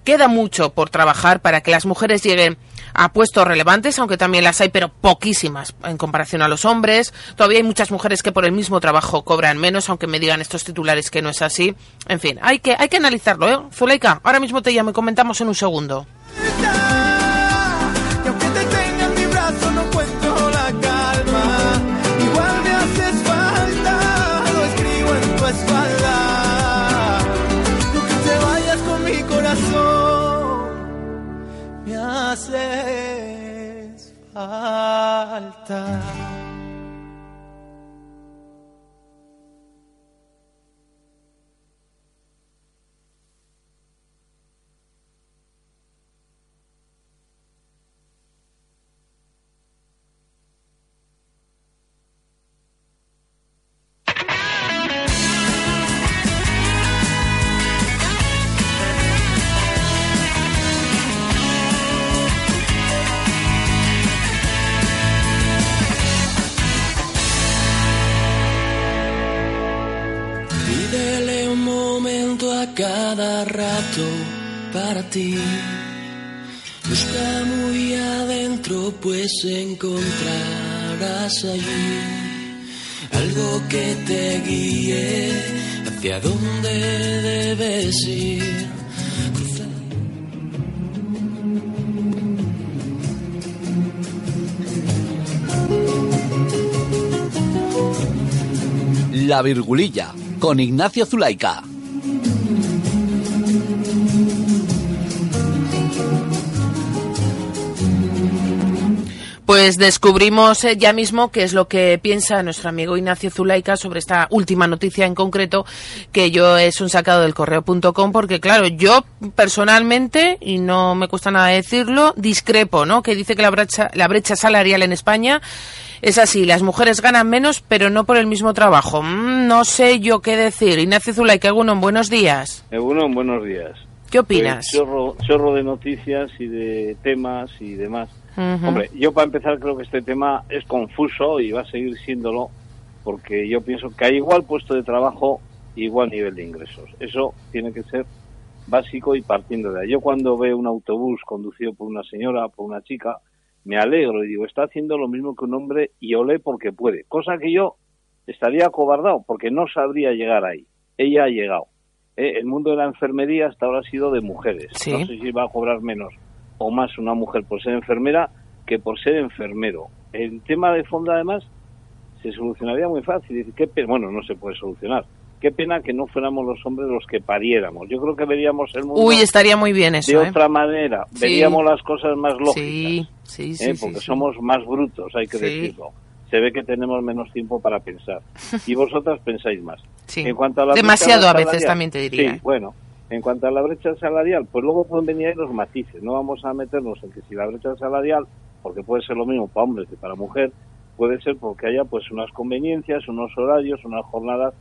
queda mucho por trabajar para que las mujeres lleguen a puestos relevantes, aunque también las hay, pero poquísimas en comparación a los hombres. Todavía hay muchas mujeres que por el mismo trabajo cobran menos, aunque me digan estos titulares que no es así. En fin, hay que, hay que analizarlo, ¿eh? Zuleika, ahora mismo te llamo y comentamos en un segundo. Haces falta cada rato para ti. Busca muy adentro, pues encontrarás allí algo que te guíe hacia donde debes ir. La Virgulilla, con Ignacio Zulaica. Pues descubrimos eh, ya mismo qué es lo que piensa nuestro amigo Ignacio Zulaika sobre esta última noticia en concreto, que yo es un sacado del correo.com, porque claro, yo personalmente, y no me cuesta nada decirlo, discrepo, ¿no? Que dice que la brecha, la brecha salarial en España es así, las mujeres ganan menos, pero no por el mismo trabajo. Mm, no sé yo qué decir. Ignacio Zulaika, Egunon, buenos días. Egunon, buenos días. ¿Qué opinas? Pues chorro, chorro de noticias y de temas y demás. Hombre, yo para empezar creo que este tema es confuso y va a seguir siéndolo porque yo pienso que hay igual puesto de trabajo, igual nivel de ingresos. Eso tiene que ser básico y partiendo de ahí. Yo cuando veo un autobús conducido por una señora, por una chica, me alegro y digo, está haciendo lo mismo que un hombre y olé porque puede. Cosa que yo estaría acobardado porque no sabría llegar ahí. Ella ha llegado. Eh, El mundo de la enfermería hasta ahora ha sido de mujeres. Sí. No sé si va a cobrar menos o más una mujer por ser enfermera que por ser enfermero. El tema de fondo, además, se solucionaría muy fácil. Qué pena, bueno, no se puede solucionar. Qué pena que no fuéramos los hombres los que pariéramos. Yo creo que veríamos el mundo Uy, estaría muy bien eso, de ¿eh? otra manera. Sí. Veríamos las cosas más lógicas. Sí, sí, sí, ¿eh? sí, porque sí. somos más brutos, hay que decirlo. Se ve que tenemos menos tiempo para pensar. Y vosotras pensáis más. Sí. En cuanto a la Demasiado a veces también te diría. Sí, bueno, en cuanto a la brecha salarial, pues luego pueden venir ahí los matices. No vamos a meternos en que si la brecha salarial, porque puede ser lo mismo para hombres que para mujer, puede ser porque haya pues unas conveniencias, unos horarios, unas jornadas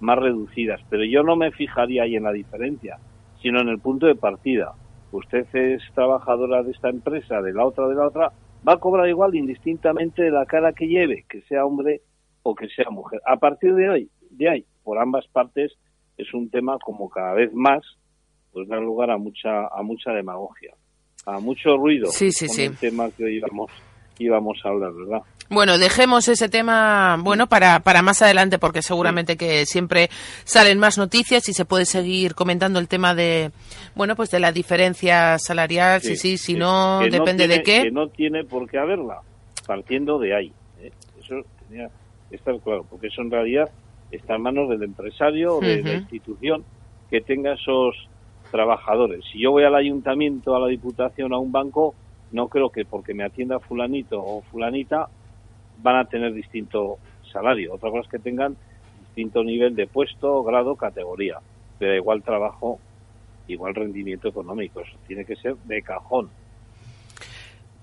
más reducidas. Pero yo no me fijaría ahí en la diferencia, sino en el punto de partida. Usted es trabajadora de esta empresa, de la otra, de la otra, va a cobrar igual indistintamente de la cara que lleve, que sea hombre o que sea mujer. A partir de hoy, de ahí, por ambas partes, es un tema como cada vez más, pues da lugar a mucha, a mucha demagogia, a mucho ruido Sí, sí, con sí. el tema que hoy íbamos, íbamos a hablar, ¿verdad? Bueno, dejemos ese tema, bueno, para, para más adelante, porque seguramente que siempre salen más noticias y se puede seguir comentando el tema de, bueno, pues de la diferencia salarial, sí, sí, si no, que depende tiene- de qué. Que no tiene por qué haberla, partiendo de ahí. ¿eh? Eso tenía que estar claro, porque eso en realidad está en manos del empresario o de la institución que tenga esos trabajadores. Si yo voy al ayuntamiento, a la diputación, a un banco, no creo que porque me atienda fulanito o fulanita van a tener distinto salario. Otra cosa es que tengan distinto nivel de puesto, grado, categoría, pero igual trabajo, igual rendimiento económico. Eso tiene que ser de cajón.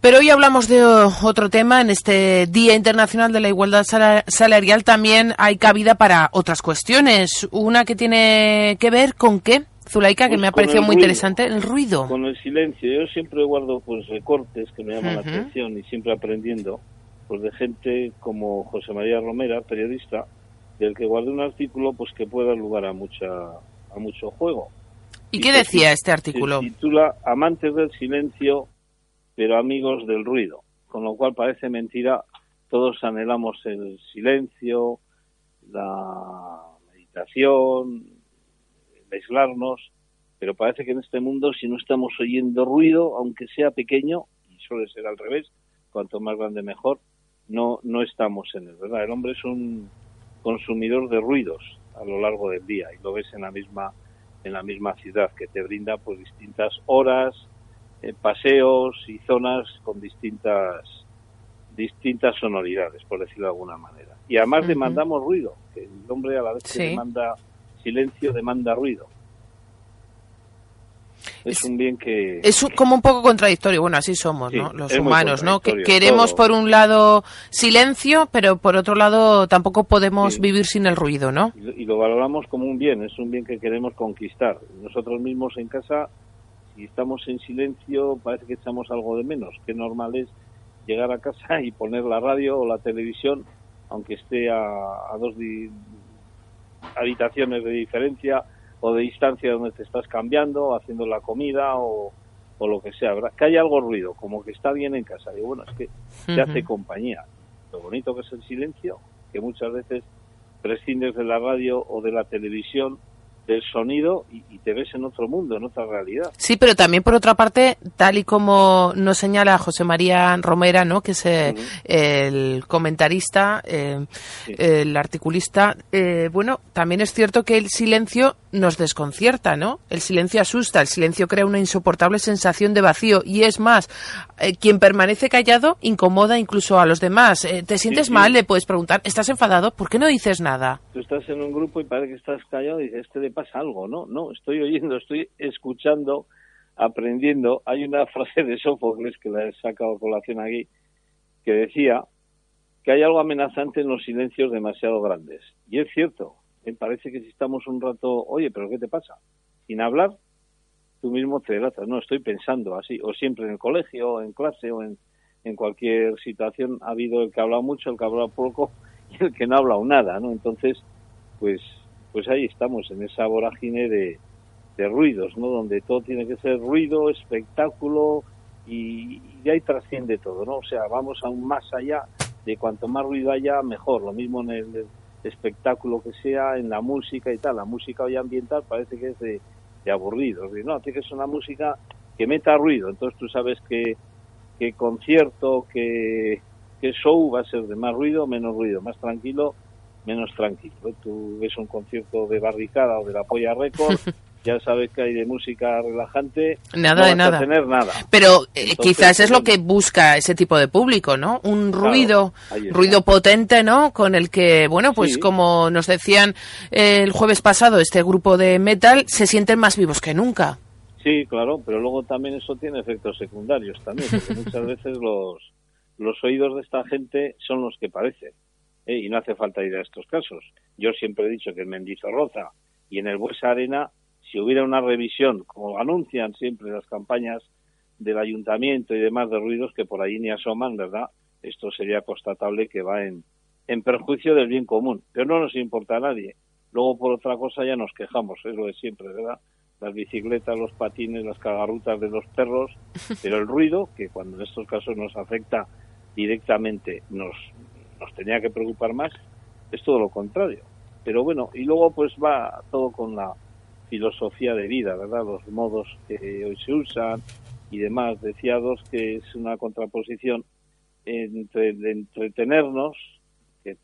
Pero hoy hablamos de o- otro tema. En este Día Internacional de la Igualdad Sala- Salarial también hay cabida para otras cuestiones. Una que tiene que ver con qué, Zulaika, que Pues me ha parecido muy ruido. interesante, el ruido. Con el silencio, yo siempre guardo pues recortes que me llaman Ujú. la atención y siempre aprendiendo pues de gente como José María Romera, periodista, del que guardé un artículo pues que puede dar lugar a mucha a mucho juego. ¿Y qué se decía este artículo? Se titula Amantes del silencio, pero amigos del ruido, con lo cual parece mentira, todos anhelamos el silencio, la meditación, el aislarnos, pero parece que en este mundo si no estamos oyendo ruido, aunque sea pequeño, y suele ser al revés, cuanto más grande mejor, no, no estamos en él, ¿verdad? El hombre es un consumidor de ruidos a lo largo del día y lo ves en la misma en la misma ciudad que te brinda pues distintas horas, eh, paseos y zonas con distintas distintas sonoridades, por decirlo de alguna manera. Y además demandamos ruido, que el hombre a la vez Sí. que demanda silencio demanda ruido. Es, un bien que Es un- como un poco contradictorio. Bueno, así somos, Sí, ¿no? Los humanos, ¿no? Que queremos todo. por un lado silencio, pero por otro lado tampoco podemos vivir sin el ruido, ¿no? y lo valoramos como un bien, es un bien que queremos conquistar. Nosotros mismos en casa, si estamos en silencio, parece que echamos algo de menos. Qué normal es llegar a casa y poner la radio o la televisión, aunque esté a, a dos habitaciones de diferencia o de distancia donde te estás cambiando, haciendo la comida o, o lo que sea, ¿verdad? Que hay algo ruido, como que está bien en casa. Digo, bueno, es que te hace compañía. Lo bonito que es el silencio, que muchas veces prescindes de la radio o de la televisión, del sonido y, y te ves en otro mundo, en otra realidad. Sí, pero también por otra parte, tal y como nos señala José María Romera, ¿no? que es eh, el comentarista, eh, el articulista, eh, bueno, también es cierto que el silencio nos desconcierta, ¿no? El silencio asusta, el silencio crea una insoportable sensación de vacío y es más, quien permanece callado incomoda incluso a los demás. ¿Te sientes sí. mal? Le puedes preguntar, ¿estás enfadado? ¿Por qué no dices nada? Tú estás en un grupo y parece que estás callado y este pasa algo, ¿no? No, estoy oyendo, estoy escuchando, aprendiendo. Hay una frase de Sófocles que la he sacado a colación aquí, que decía que hay algo amenazante en los silencios demasiado grandes. Y es cierto, me parece que si estamos un rato, oye, pero ¿qué te pasa? Sin hablar, tú mismo te delatas. No, estoy pensando así, o siempre en el colegio, o en clase, o en, en cualquier situación ha habido el que ha hablado mucho, el que ha hablado poco y el que no ha hablado nada, ¿no? Entonces, pues, pues ahí estamos, en esa vorágine de, de ruidos, ¿no? Donde todo tiene que ser ruido, espectáculo y, y ahí trasciende todo, ¿no? O sea, vamos aún más allá de cuanto más ruido haya, mejor. Lo mismo en el, espectáculo que sea, en la música y tal. La música hoy ambiental parece que es de, de aburrido. No, tiene que ser una música que meta ruido. Entonces tú sabes que, que concierto, que, que show va a ser de más ruido, menos ruido, más tranquilo, menos tranquilo. Tú ves un concierto de barricada o de la Polla Record, ya sabes que hay de música relajante. Nada no de nada. tener nada. Pero eh, Entonces, quizás es lo que busca ese tipo de público, ¿no? Un Claro, ruido, ruido potente, ¿no? Con el que, bueno, pues Sí. como nos decían eh, el jueves pasado, este grupo de metal se sienten más vivos que nunca. Sí, claro, pero luego también eso tiene efectos secundarios también, porque muchas veces los, los oídos de esta gente son los que parecen, ¿eh? y no hace falta ir a estos casos. Yo siempre he dicho que en Mendizorroza y en el Buesa Arena, si hubiera una revisión, como anuncian siempre las campañas del ayuntamiento y demás de ruidos que por ahí ni asoman, ¿verdad? Esto sería constatable que va en, en perjuicio del bien común, pero no nos importa a nadie. Luego, por otra cosa, ya nos quejamos, es lo de siempre, ¿verdad? Las bicicletas, los patines, las cagarrutas de los perros, pero el ruido, que cuando en estos casos nos afecta directamente nos, nos tenía que preocupar más, es todo lo contrario. Pero bueno, y luego pues va todo con la filosofía de vida, ¿verdad? Los modos que hoy se usan y demás. Decía dos que es una contraposición entre el entretenernos, que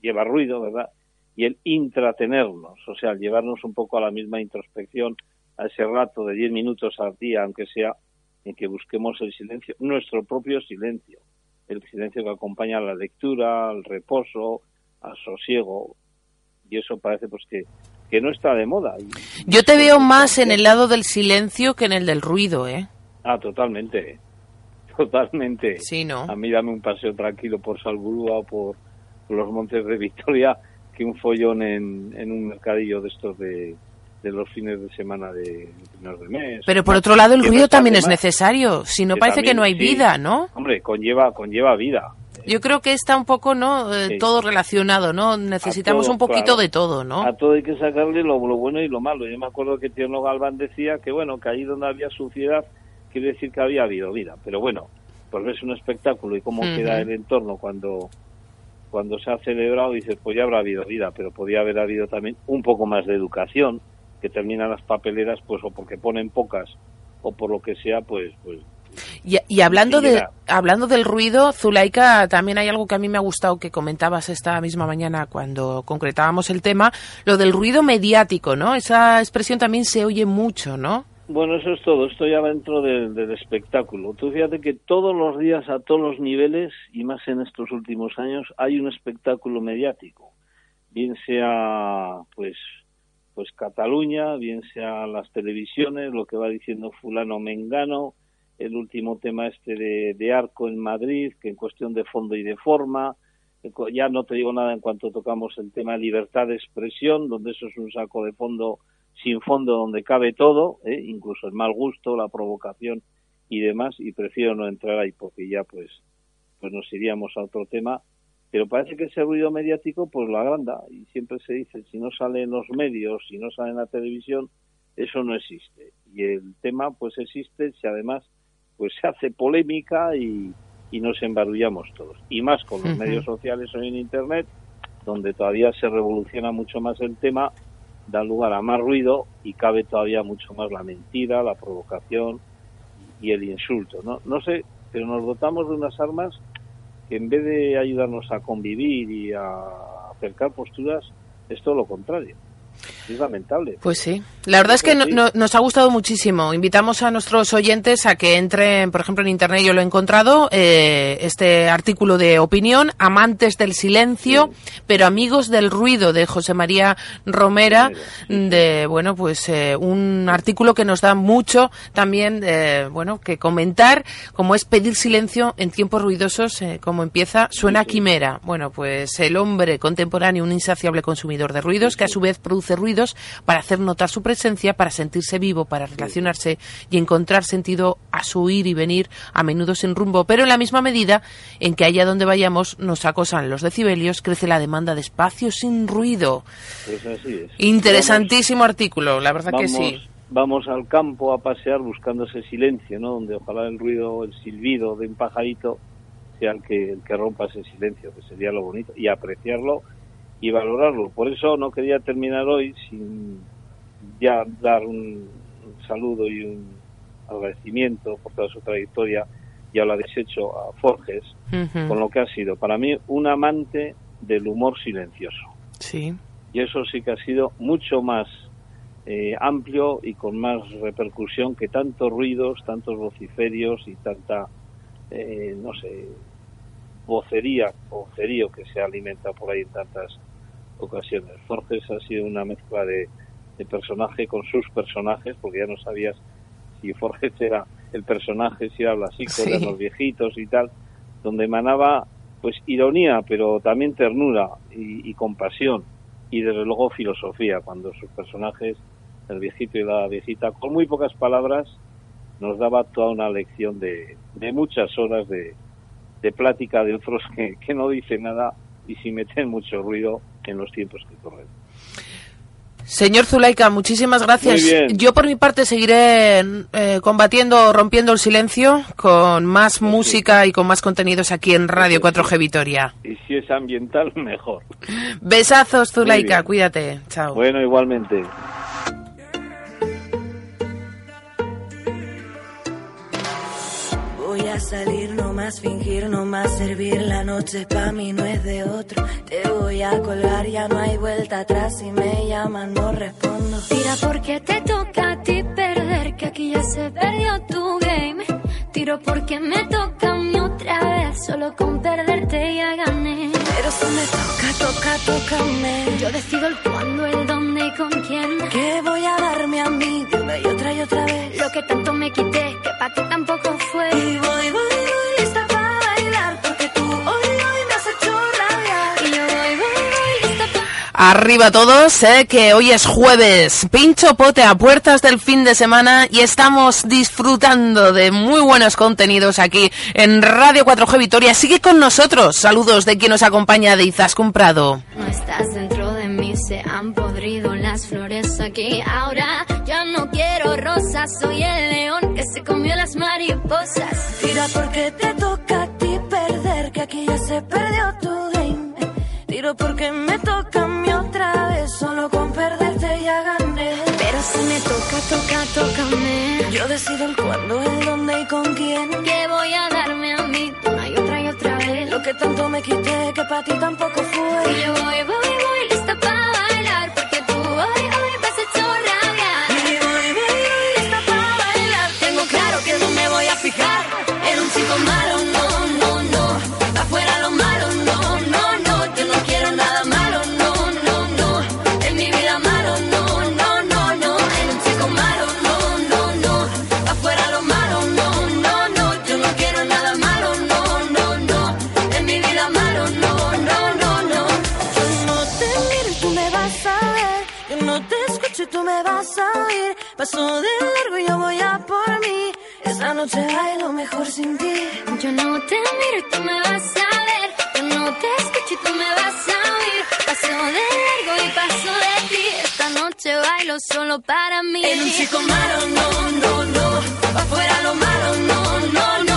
lleva ruido, ¿verdad? Y el intratenernos, o sea, llevarnos un poco a la misma introspección, a ese rato de 10 minutos al día, aunque sea en que busquemos el silencio, nuestro propio silencio, el silencio que acompaña a la lectura, al reposo, al sosiego, y eso parece pues que, que no está de moda. Yo te veo más en el lado del silencio que en el del ruido, ¿eh? Ah, totalmente. Totalmente. Sí, ¿no? A mí dame un paseo tranquilo por Salburúa o por, por los montes de Victoria que un follón en, en un mercadillo de estos de, de los fines de semana de primeros de mes. Pero por otro lado, el ruido también es necesario. Si no, Que parece que no hay sí. vida, ¿no? Hombre, conlleva, conlleva vida. Yo creo que está un poco, ¿no? Eh, Sí. todo relacionado, ¿no? Necesitamos todo, un poquito claro. de todo, ¿no? A todo hay que sacarle lo, lo bueno y lo malo. Yo me acuerdo que Tierno Galván decía que, bueno, que ahí donde había suciedad quiere decir que había habido vida. Pero bueno, pues ves un espectáculo y cómo queda el entorno cuando, cuando se ha celebrado, dices, pues ya habrá habido vida, pero podía haber habido también un poco más de educación, que terminan las papeleras, pues o porque ponen pocas, o por lo que sea, pues, pues Y, y hablando de hablando del ruido, Zulaika, también hay algo que a mí me ha gustado que comentabas esta misma mañana cuando concretábamos el tema, lo del ruido mediático, ¿no? Esa expresión también se oye mucho, ¿no? Bueno, eso es todo. Esto ya va dentro del, del espectáculo. Tú fíjate que todos los días, a todos los niveles, y más en estos últimos años, hay un espectáculo mediático. Bien sea, pues, pues Cataluña, bien sea las televisiones, lo que va diciendo fulano mengano, el último tema este de, de Arco en Madrid, que en cuestión de fondo y de forma, ya no te digo nada en cuanto tocamos el tema de libertad de expresión, donde eso es un saco de fondo sin fondo donde cabe todo, ¿eh? incluso el mal gusto, la provocación y demás, y prefiero no entrar ahí porque ya pues, pues nos iríamos a otro tema, pero parece que ese ruido mediático pues lo agranda y siempre se dice, si no sale en los medios, si no sale en la televisión, eso no existe. Y el tema pues existe si además pues se hace polémica y, y nos embarullamos todos. Y más con los medios sociales hoy en Internet, donde todavía se revoluciona mucho más el tema, da lugar a más ruido y cabe todavía mucho más la mentira, la provocación y el insulto. No, no sé, pero nos dotamos de unas armas en vez de ayudarnos a convivir y a acercar posturas, es todo lo contrario. Es lamentable. Pues sí. La verdad es que no- Sí. nos ha gustado muchísimo. Invitamos a nuestros oyentes a que entren, por ejemplo, en Internet, yo lo he encontrado, eh, este artículo de opinión, Amantes del Silencio, pero Amigos del Ruido, de José María Romera, de, bueno, pues eh, un artículo que nos da mucho también, eh, bueno, que comentar, como es pedir silencio en tiempos ruidosos, como empieza, suena quimera. Bueno, pues el hombre contemporáneo, un insaciable consumidor de ruidos, que a su vez produce ruidos para hacer notar su presencia, para sentirse vivo, para relacionarse y encontrar sentido a su ir y venir, a menudo sin rumbo, pero en la misma medida en que allá donde vayamos nos acosan los decibelios, crece la demanda de espacio sin ruido. Pues así es. Interesantísimo artículo, la verdad que sí. Vamos al campo a pasear buscando ese silencio, ¿no? Donde ojalá el ruido, el silbido de un pajarito sea el que, el que rompa ese silencio, que sería lo bonito, y apreciarlo y valorarlo. Por eso no quería terminar hoy sin ya dar un, un saludo y un agradecimiento por toda su trayectoria, ya lo habéis hecho a Forges, con lo que ha sido para mí un amante del humor silencioso Sí. y eso sí que ha sido mucho más eh, amplio y con más repercusión que tantos ruidos, tantos vociferios y tanta, eh, no sé, vocería, vocerío que se alimenta por ahí en tantas ocasiones. Forges ha sido una mezcla de, de personaje con sus personajes, porque ya no sabías si Forges era el personaje, si era Blasico, Sí. eran los viejitos y tal, donde emanaba pues ironía, pero también ternura y, y compasión y desde luego filosofía, cuando sus personajes, el viejito y la viejita, con muy pocas palabras, nos daba toda una lección de, de muchas horas de, de plática de otros que, que no dicen nada y sin meter mucho ruido en los tiempos que corren. Señor Zulaika, muchísimas gracias. Yo por mi parte seguiré eh, combatiendo, rompiendo el silencio con más música y con más contenidos aquí en Radio 4G Vitoria. Y si es ambiental, mejor. Besazos, Zulaika, cuídate. Chao. Bueno, igualmente. A salir, no más fingir, no más servir. La noche pa' mí no es de otro. Te voy a colgar, ya no hay vuelta atrás. Si me llaman, no respondo. Tira porque te toca a ti perder, que aquí ya se perdió tu game. Tiro porque me toca a mí otra vez, solo con perderte ya gané. Pero si me toca, toca, tócame. Yo decido el cuándo, el dónde y con quién. Que voy a darme a mí de una y otra y otra vez. Lo que tanto me quité, que para ti tampoco fue. Y voy, voy, voy Arriba todos, eh, que hoy es jueves, pincho pote a puertas del fin de semana y estamos disfrutando de muy buenos contenidos aquí en Radio 4G Vitoria. Sigue con nosotros. Saludos de quien nos acompaña de Izaskun Prado. No estás dentro de mí, se han podrido las flores aquí. Ahora ya no quiero rosas, soy el león que se comió las mariposas. Tira porque te toca a ti perder. Que aquí ya se perdió game. Tiro porque me toca a mí otra vez. Solo con perderte ya gané. Pero si me toca, toca, tócame. Yo decido el cuándo, el dónde y con quién. Que voy a darme a mí una y otra y otra vez. Lo que tanto me quité que para ti tampoco fue. Voy, noche bailo mejor sin ti. Yo no te miro y tú me vas a ver. Yo no te escucho y tú me vas a oír. Paso de largo y paso de ti. Esta noche bailo solo para mí. En un chico malo, no, no, no. Afuera lo malo, no, no, no.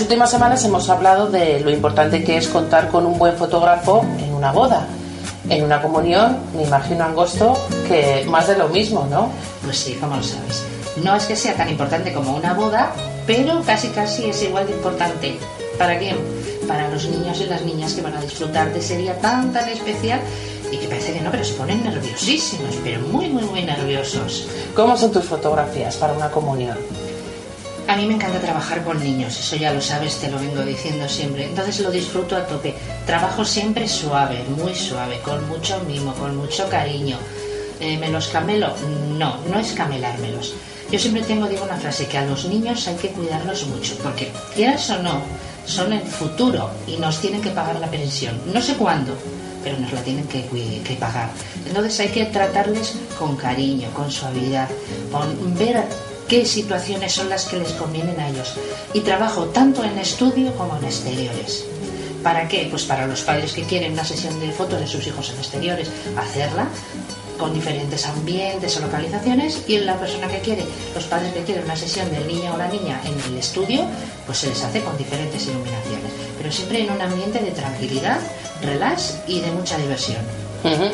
Las últimas semanas hemos hablado de lo importante que es contar con un buen fotógrafo en una boda. En una comunión, me imagino, Angosto, que más de lo mismo, ¿no? Pues sí, como lo sabes. No es que sea tan importante como una boda, pero casi casi es igual de importante. ¿Para quién? Para los niños y las niñas que van a disfrutar de ese día tan tan especial y que parece que no, pero se ponen nerviosísimos, pero muy muy muy nerviosos. ¿Cómo son tus fotografías para una comunión? A mí me encanta trabajar con niños, eso ya lo sabes, te lo vengo diciendo siempre. Entonces lo disfruto a tope. Trabajo siempre suave, muy suave, con mucho mimo, con mucho cariño. Eh, ¿Me los camelo? No, no es camelármelos. Yo siempre tengo, digo una frase, que a los niños hay que cuidarlos mucho, porque quieras o no, son el futuro y nos tienen que pagar la pensión. No sé cuándo, pero nos la tienen que, que pagar. Entonces hay que tratarles con cariño, con suavidad, con ver qué situaciones son las que les convienen a ellos. Y trabajo tanto en estudio como en exteriores. ¿Para qué? Pues para los padres que quieren una sesión de fotos de sus hijos en exteriores, hacerla con diferentes ambientes o localizaciones y la persona que quiere, los padres que quieren una sesión del niño o la niña en el estudio, pues se les hace con diferentes iluminaciones, pero siempre en un ambiente de tranquilidad, relax y de mucha diversión.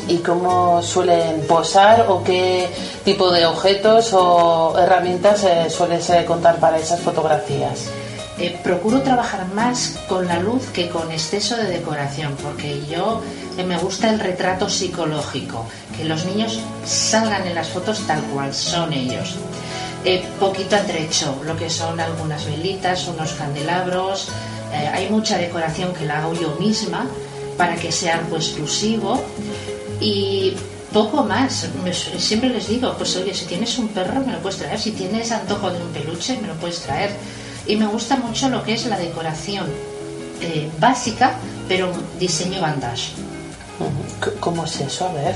¿Y cómo suelen posar o qué tipo de objetos o herramientas eh, sueles eh, contar para esas fotografías? Eh, procuro trabajar más con la luz que con exceso de decoración, porque yo eh, me gusta el retrato psicológico, que los niños salgan en las fotos tal cual son ellos. Poquito atrecho, lo que son algunas velitas, unos candelabros, hay mucha decoración que la hago yo misma para que sea algo exclusivo y poco más. Siempre les digo, pues oye, si tienes un perro me lo puedes traer, si tienes antojo de un peluche me lo puedes traer. Y me gusta mucho lo que es la decoración eh, básica, pero diseño bandage. ¿Cómo es eso? A ver.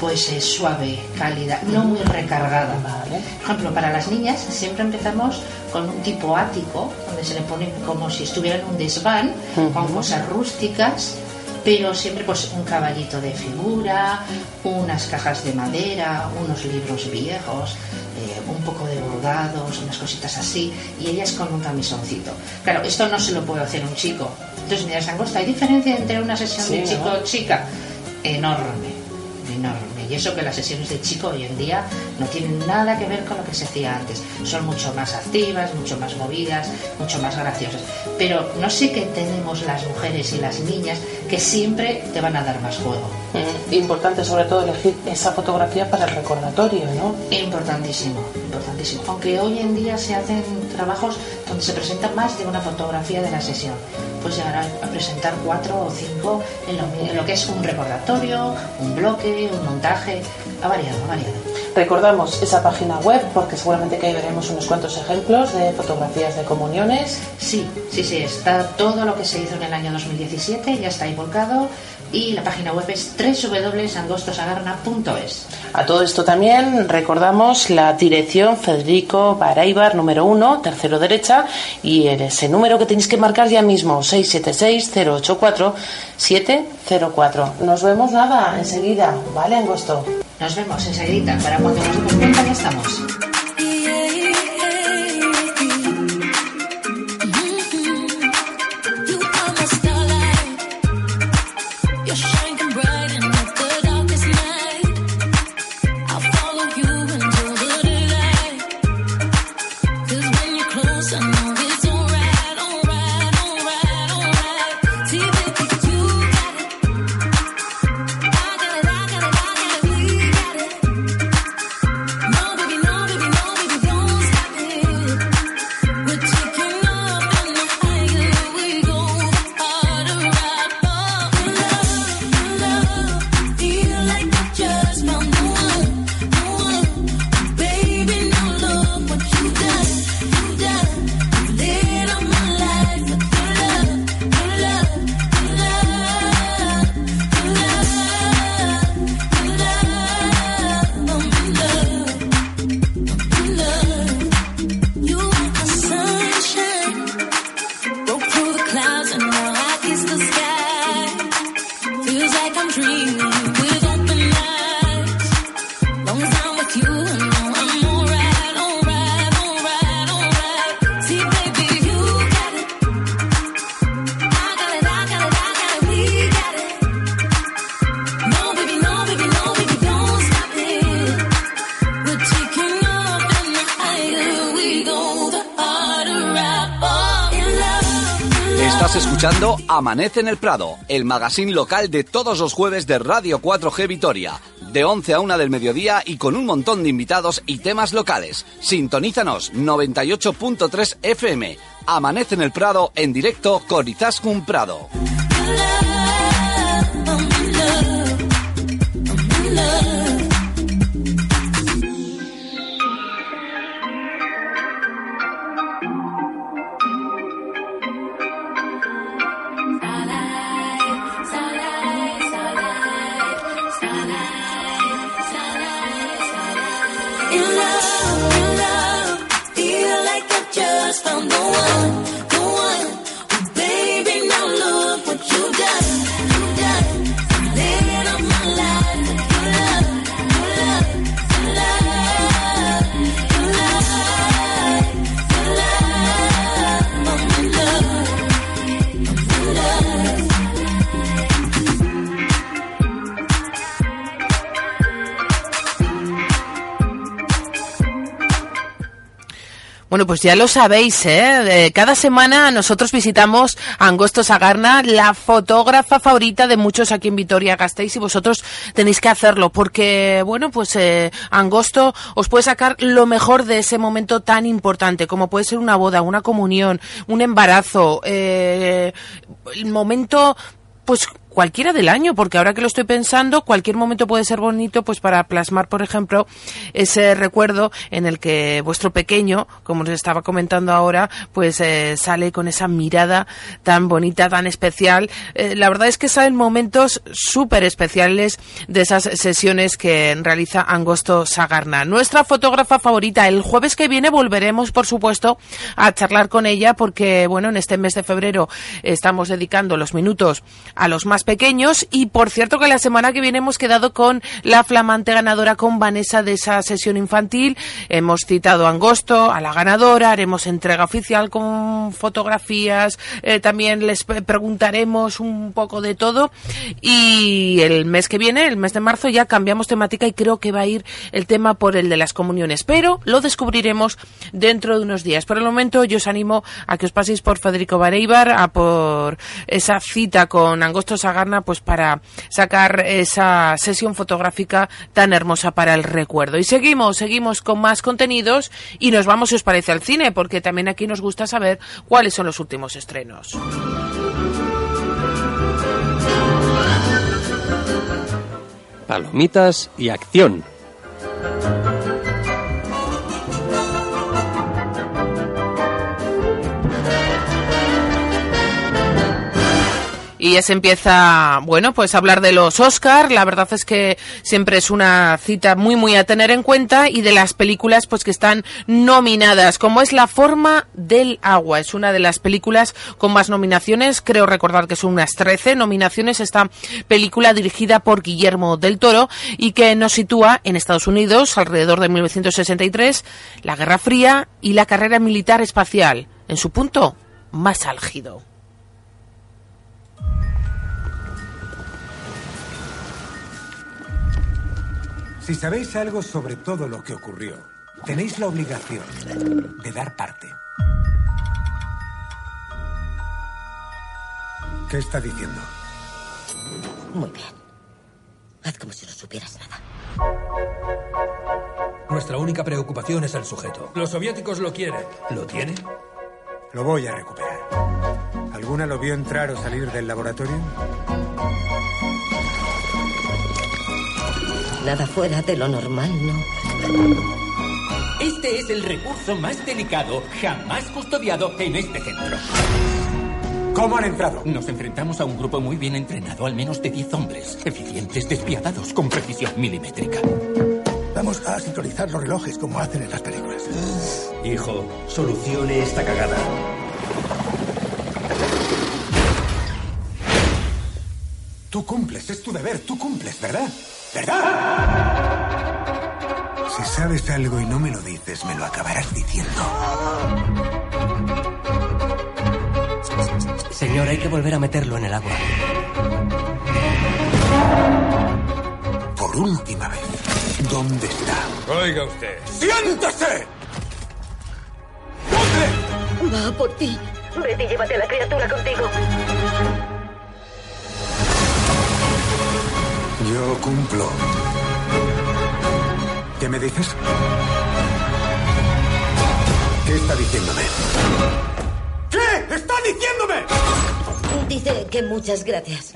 Pues es suave, cálida, no muy recargada. Por ejemplo, para las niñas siempre empezamos con un tipo ático, donde se le pone como si estuviera en un desván, con cosas rústicas, pero siempre pues un caballito de figura, unas cajas de madera, unos libros viejos, eh, un poco de bordados, unas cositas así, y ellas con un camisoncito. Claro, esto no se lo puede hacer un chico. Entonces, mira, Sangosta, ¿hay diferencia entre una sesión Sí, de chico ¿no? o chica? Enorme. Y eso que las sesiones de chico hoy en día no tienen nada que ver con lo que se hacía antes. Son mucho más activas, mucho más movidas, mucho más graciosas. Pero no sé qué tenemos las mujeres y las niñas que siempre te van a dar más juego. Mm, Importante sobre todo elegir esa fotografía para el recordatorio, ¿no? Importantísimo, importantísimo. Aunque hoy en día se hacen trabajos donde se presenta más de una fotografía de la sesión. Puedes llegar a, a presentar cuatro o cinco en lo, en lo que es un recordatorio, un bloque, un montaje. Ha variado, ha variado. Recordamos esa página web porque seguramente que ahí veremos unos cuantos ejemplos de fotografías de comuniones. Sí, sí, sí, está todo lo que se hizo en el año 2017, ya está ahí volcado y la página web es www.angostosagarna.es. A todo esto también recordamos la dirección Federico Baraibar número 1, tercero derecha, y ese número que tenéis que marcar ya mismo, 676-084-704. Nos vemos nada, enseguida, ¿vale, Angosto? Nos vemos enseguida, para cuando nos demos cuenta ya estamos. Amanece en el Prado, el magazine local de todos los jueves de Radio 4G Vitoria, de 11 a 1 del mediodía y con un montón de invitados y temas locales. Sintonízanos 98.3 FM. Amanece en el Prado en directo con Izaskun Prado. Bueno, pues ya lo sabéis, ¿eh? Cada semana nosotros visitamos a Angosto Sagarna, la fotógrafa favorita de muchos aquí en Vitoria-Gasteiz, y vosotros tenéis que hacerlo, porque, bueno, pues eh, Angosto os puede sacar lo mejor de ese momento tan importante, como puede ser una boda, una comunión, un embarazo, eh, el momento, pues cualquiera del año, porque ahora que lo estoy pensando, cualquier momento puede ser bonito, pues para plasmar, por ejemplo, ese recuerdo en el que vuestro pequeño, como nos estaba comentando ahora, pues eh, sale con esa mirada tan bonita, tan especial. Eh, la verdad es que salen momentos súper especiales de esas sesiones que realiza Angosto Sagarna. Nuestra fotógrafa favorita, el jueves que viene volveremos, por supuesto, a charlar con ella, porque, bueno, en este mes de febrero estamos dedicando los minutos a los más pequeños. Y por cierto que la semana que viene hemos quedado con la flamante ganadora con Vanessa de esa sesión infantil. Hemos citado a Angosto, a la ganadora, haremos entrega oficial con fotografías, eh, también les pre- preguntaremos un poco de todo. Y el mes que viene, el mes de marzo, ya cambiamos temática y creo que va a ir el tema por el de las comuniones, pero lo descubriremos dentro de unos días. Por el momento yo os animo a que os paséis por Federico Bareibar, a por esa cita con Angosto Sagarna, pues para sacar esa sesión fotográfica tan hermosa para el recuerdo. Y seguimos, seguimos con más contenidos y nos vamos, si os parece, al cine, porque también aquí nos gusta saber cuáles son los últimos estrenos. Palomitas y acción. Y ya se empieza, bueno, pues a hablar de los Oscar. La verdad es que siempre es una cita muy, muy a tener en cuenta y de las películas, pues que están nominadas, como es La forma del agua. Es una de las películas con más nominaciones. Creo recordar que son unas 13 nominaciones. Esta película dirigida por Guillermo del Toro y que nos sitúa en Estados Unidos alrededor de 1963, la Guerra Fría y la carrera militar espacial en su punto más álgido. Si sabéis algo sobre todo lo que ocurrió, tenéis la obligación de dar parte. ¿Qué está diciendo? Muy bien. Haz como si no supieras nada. Nuestra única preocupación es el sujeto. Los soviéticos lo quieren. ¿Lo tienen? Lo voy a recuperar. ¿Alguna lo vio entrar o salir del laboratorio? Nada fuera de lo normal, ¿no? Este es el recurso más delicado jamás custodiado en este centro. ¿Cómo han entrado? Nos enfrentamos a un grupo muy bien entrenado, al menos de 10 hombres, eficientes, despiadados, con precisión milimétrica. Vamos a sincronizar los relojes como hacen en las películas. Hijo, solucione esta cagada. Tú cumples, es tu deber, tú cumples, ¿verdad? ¿Verdad? Si sabes algo y no me lo dices, me lo acabarás diciendo. Señor, hay que volver a meterlo en el agua. Por última vez, ¿dónde está? Oiga usted. ¡Siéntese! Va por ti. Vete y llévate a la criatura contigo. Yo cumplo. ¿Qué me dices? ¿Qué está diciéndome? ¿Qué está diciéndome? Dice que muchas gracias.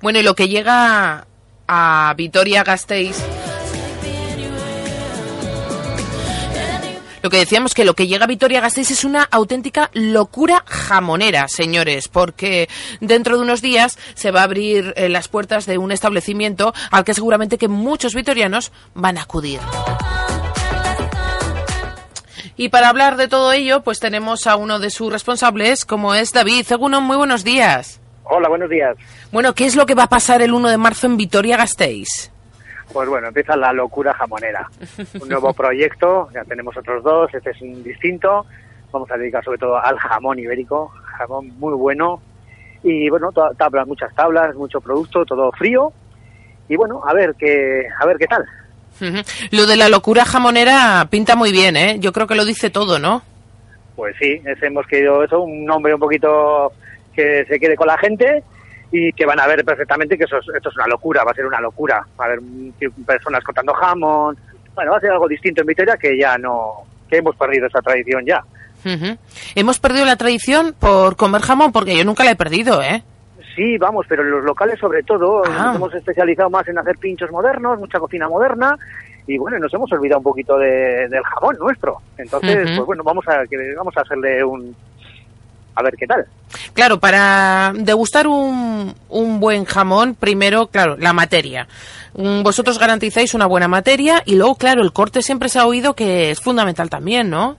Bueno, y lo que llega a Vitoria Gasteiz. Lo que decíamos que lo que llega a Vitoria Gasteiz es una auténtica locura jamonera, señores, porque dentro de unos días se va a abrir eh, las puertas de un establecimiento al que seguramente que muchos vitorianos van a acudir. Y para hablar de todo ello, pues tenemos a uno de sus responsables, como es David. Seguno, muy buenos días. Hola, buenos días. Bueno, ¿qué es lo que va a pasar el 1 de marzo en Vitoria Gasteiz? Pues bueno, empieza la locura jamonera. Un nuevo proyecto, ya tenemos otros dos, este es un distinto. Vamos a dedicar sobre todo al jamón ibérico, jamón muy bueno. Y bueno, tablas, muchas tablas, mucho producto, todo frío. Y bueno, a ver qué, a ver qué tal. Lo de la locura jamonera pinta muy bien, ¿eh? Yo creo que lo dice todo, ¿no? Pues sí, es- hemos querido eso, un nombre un poquito que se quede con la gente y que van a ver perfectamente que eso es, esto es una locura, va a ser una locura. Va a haber personas cortando jamón. Bueno, va a ser algo distinto en Vitoria que ya no, que hemos perdido esa tradición ya. Hemos perdido la tradición por comer jamón, porque yo nunca la he perdido, ¿eh? Sí, vamos, pero en los locales sobre todo Ah. nos hemos especializado más en hacer pinchos modernos, mucha cocina moderna y bueno, nos hemos olvidado un poquito de- del jamón nuestro. Entonces, pues bueno, vamos a vamos a hacerle un a ver qué tal. Claro, para degustar un, un buen jamón, primero, claro, la materia. Mm, Vosotros garantizáis una buena materia y luego, claro, el corte siempre se ha oído que es fundamental también, ¿no?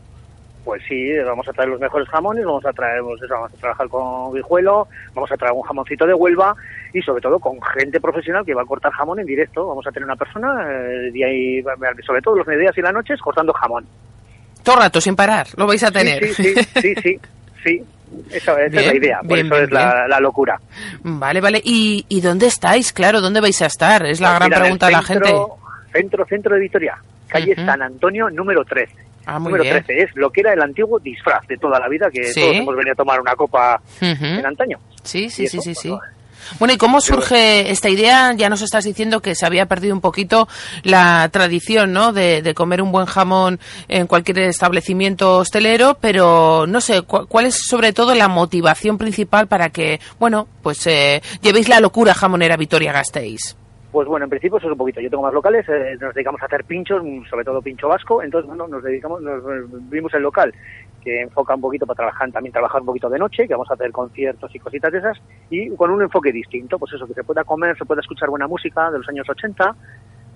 Pues sí, vamos a traer los mejores jamones, vamos a traer, pues eso, vamos a trabajar con guijuelo, vamos a traer un jamoncito de Huelva y sobre todo con gente profesional que va a cortar jamón en directo. Vamos a tener una persona, eh, día y, sobre todo los mediodías y las noches, cortando jamón. Todo rato, sin parar, lo vais a tener. Sí, sí, sí, sí, sí, sí. Esa, es la Bien, idea, por eso bien, es la, la locura. Vale, vale. ¿Y, ¿Y dónde estáis? Claro, ¿dónde vais a estar? Es la Pues gran mira, pregunta de la gente. Centro, centro de Vitoria, calle. San Antonio, número 13. Ah, muy número bien. 13 es lo que era el antiguo disfraz de toda la vida, que Sí. todos hemos venido a tomar una copa en antaño. Sí, sí, sí, sí, pues, sí. Bueno, ¿y cómo surge esta idea? Ya nos estás diciendo que se había perdido un poquito la tradición, ¿no? De, de comer un buen jamón en cualquier establecimiento hostelero, pero no sé, cu- ¿cuál es sobre todo la motivación principal para que, bueno, pues eh, llevéis la locura jamonera Vitoria Gasteiz? Pues bueno, en principio eso es un poquito. Yo tengo más locales, eh, nos dedicamos a hacer pinchos, sobre todo pincho vasco. Entonces, bueno, nos dedicamos, nos eh, vimos el local que enfoca un poquito para trabajar, también trabajar un poquito de noche, que vamos a hacer conciertos y cositas de esas, y con un enfoque distinto, pues eso, que se pueda comer, se pueda escuchar buena música de los años 80.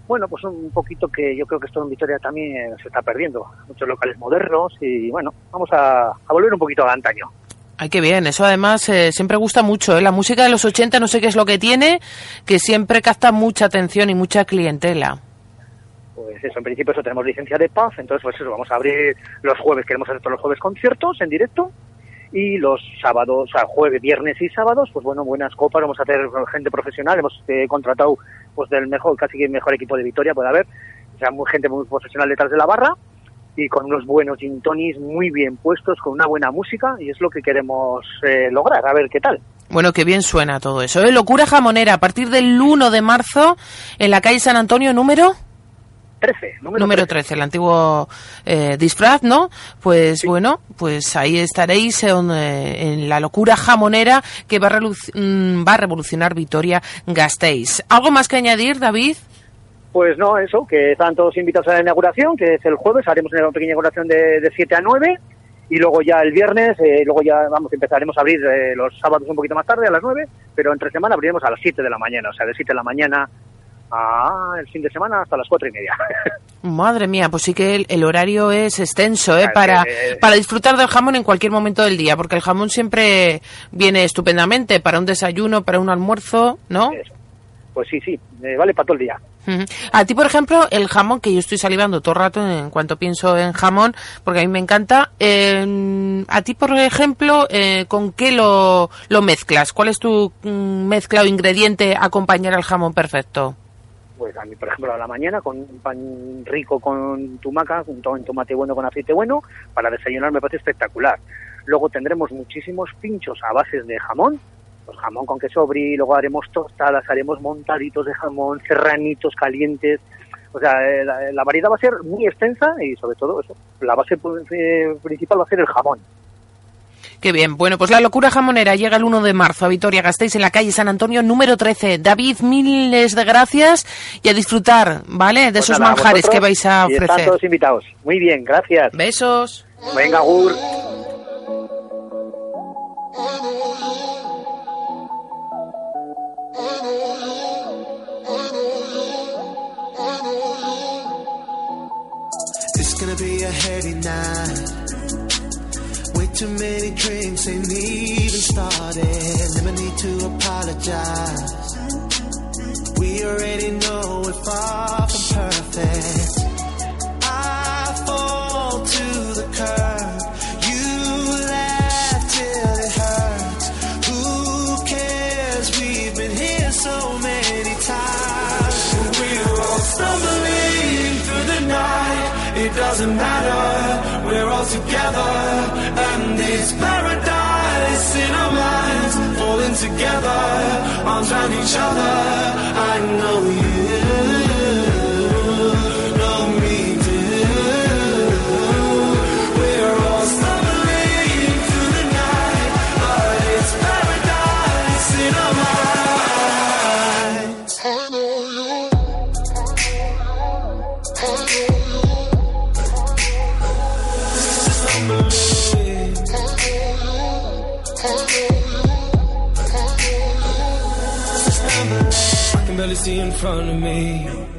Bueno, pues un poquito que yo creo que esto en Vitoria también se está perdiendo. Muchos locales modernos y bueno, vamos a, a volver un poquito a antaño. Ay, qué bien. Eso además eh, siempre gusta mucho. ¿eh? La música de los 80 no sé qué es lo que tiene, que siempre capta mucha atención y mucha clientela. Pues eso, en principio eso tenemos licencia de paz, entonces pues eso, vamos a abrir los jueves, queremos hacer todos los jueves conciertos en directo y los sábados, o sea, jueves, viernes y sábados, pues bueno, buenas copas, vamos a hacer gente profesional, hemos eh, contratado pues del mejor, casi que el mejor equipo de Vitoria puede haber, o sea, muy, gente muy profesional detrás de la barra y con unos buenos gin tonics muy bien puestos, con una buena música y es lo que queremos eh, lograr, a ver qué tal. Bueno, qué bien suena todo eso. ¿eh? Locura jamonera a partir del 1 de marzo en la calle San Antonio número 13, número, número 13, el antiguo eh, disfraz, ¿no? Pues bueno, pues ahí estaréis en, eh, en la locura jamonera que va a, mm, va a revolucionar Vitoria Gasteiz. ¿Algo más que añadir, David? Pues no, eso, que están todos invitados a la inauguración, que es el jueves, haremos una pequeña inauguración de, de 7 a 9 y luego ya el viernes, eh, luego ya vamos, empezaremos a abrir eh, los sábados un poquito más tarde, a las 9, pero entre semana abriremos a las 7 de la mañana, o sea, de 7 de la mañana a el fin de semana hasta las 4 y media. Madre mía, pues sí que el, el horario es extenso, ¿eh? Para, para disfrutar del jamón en cualquier momento del día, porque el jamón siempre viene estupendamente para un desayuno, para un almuerzo, ¿no? Pues sí, sí, eh, vale para todo el día. A ti, por ejemplo, el jamón, que yo estoy salivando todo el rato en cuanto pienso en jamón, porque a mí me encanta. eh, a ti, por ejemplo, eh, ¿con qué lo, lo mezclas? ¿Cuál es tu mm, mezcla o ingrediente a acompañar al jamón perfecto? Pues a mí, por ejemplo, a la mañana con un pan rico con tumaca, un to- tomate bueno con aceite bueno, para desayunar me parece espectacular. Luego tendremos muchísimos pinchos a bases de jamón, pues jamón con queso brie, luego haremos tostadas, haremos montaditos de jamón, serranitos calientes. O sea, eh, la, la variedad va a ser muy extensa y sobre todo eso, la base eh, principal va a ser el jamón. Qué bien. Bueno, pues la locura jamonera llega el 1 de marzo a Vitoria-Gasteiz en la calle San Antonio número 13. David, miles de gracias y a disfrutar, ¿vale? De Pues esos nada, manjares que vais a y están ofrecer. todos invitados. Muy bien, gracias. Besos. Venga, Gur. It's gonna be a heady night. Too many drinks ain't even started. Never need to apologize. We already know we're far from perfect. I fall to the curb. You laugh till it hurts. Who cares? We've been here so many times. We're all stumbling through the night. It doesn't matter. We're all together, it's paradise in our minds. Falling together, arms around each other. I know you in front of me.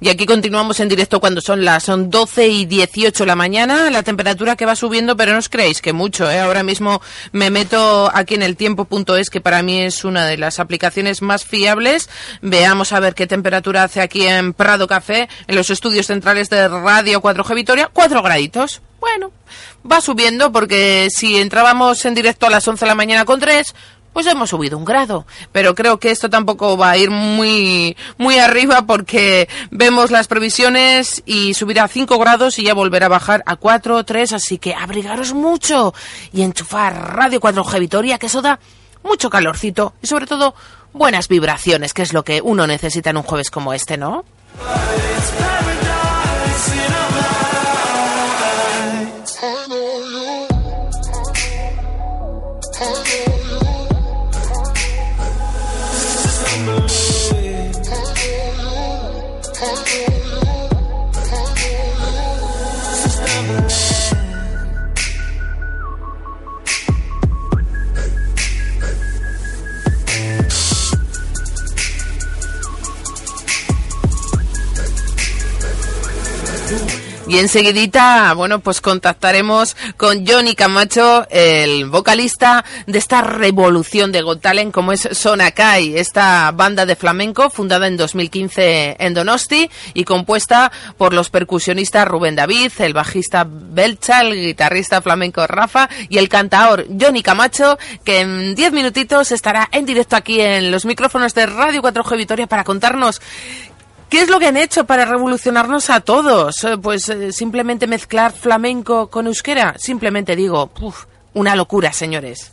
Y aquí continuamos en directo cuando son las son 12 y 18 de la mañana, la temperatura que va subiendo, pero no os creéis que mucho, ¿eh? Ahora mismo me meto aquí en el tiempo.es, que para mí es una de las aplicaciones más fiables. Veamos a ver qué temperatura hace aquí en Prado Café, en los estudios centrales de Radio 4G Vitoria, 4 graditos. Bueno, va subiendo porque si entrábamos en directo a las 11 de la mañana con 3, pues hemos subido un grado. Pero creo que esto tampoco va a ir muy, muy arriba porque vemos las previsiones y subirá a 5 grados y ya volverá a bajar a 4 o 3. Así que abrigaros mucho y enchufar Radio 4G Vitoria, que eso da mucho calorcito y sobre todo buenas vibraciones, que es lo que uno necesita en un jueves como este, ¿no? Y enseguidita, bueno, pues contactaremos con Johnny Camacho, el vocalista de esta revolución de Got Talent, como es Sonakai, esta banda de flamenco fundada en 2015 en Donosti y compuesta por los percusionistas Rubén David, el bajista Belcha, el guitarrista flamenco Rafa y el cantaor Johnny Camacho, que en 10 minutitos estará en directo aquí en los micrófonos de Radio 4G Vitoria para contarnos ¿Qué es lo que han hecho para revolucionarnos a todos? Eh, Pues eh, simplemente mezclar flamenco con euskera. Simplemente digo, uf, una locura, señores.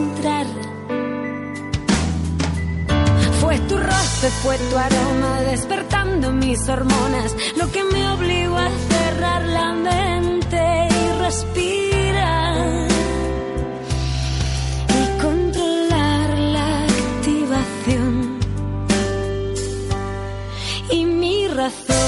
Fue tu roce, fue tu aroma despertando mis hormonas, lo que me obligó a cerrar la mente y respirar y controlar la activación. Y mi razón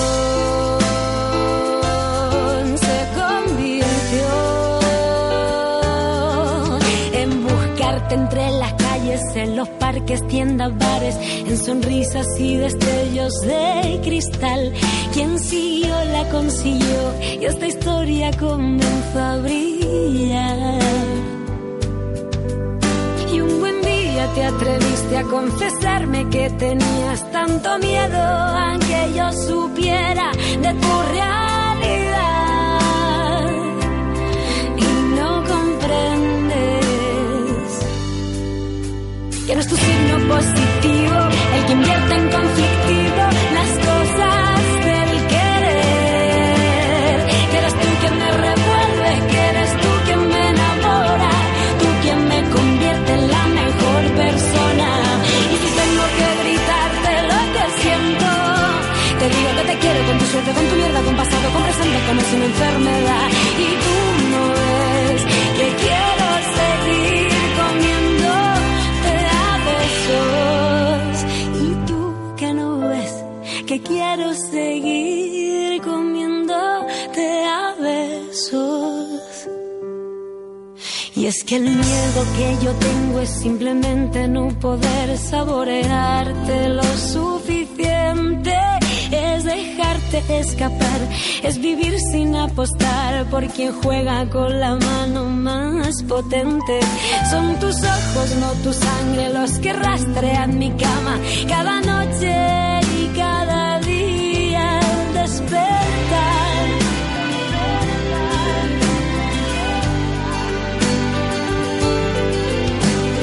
calles, en los parques, tiendas, bares, en sonrisas y destellos de cristal. Quien siguió la consiguió y esta historia comenzó a brillar. Y un buen día te atreviste a confesarme que tenías tanto miedo a que yo supiera de tu realidad? No es tu signo positivo el que invierte en conflictivo las cosas del querer. Que eres tú quien me revuelve, eres tú quien me enamora, tú quien me convierte en la mejor persona. Y si tengo que gritarte lo que siento, te digo que te quiero con tu suerte, con tu mierda, con pasado, con presente, como es una enfermedad. Quiero seguir comiéndote a besos. Y es que el miedo que yo tengo es simplemente no poder saborearte lo suficiente. Es dejarte escapar, es vivir sin apostar por quien juega con la mano más potente. Son tus ojos, no tu sangre, los que rastrean mi cama cada noche despertar.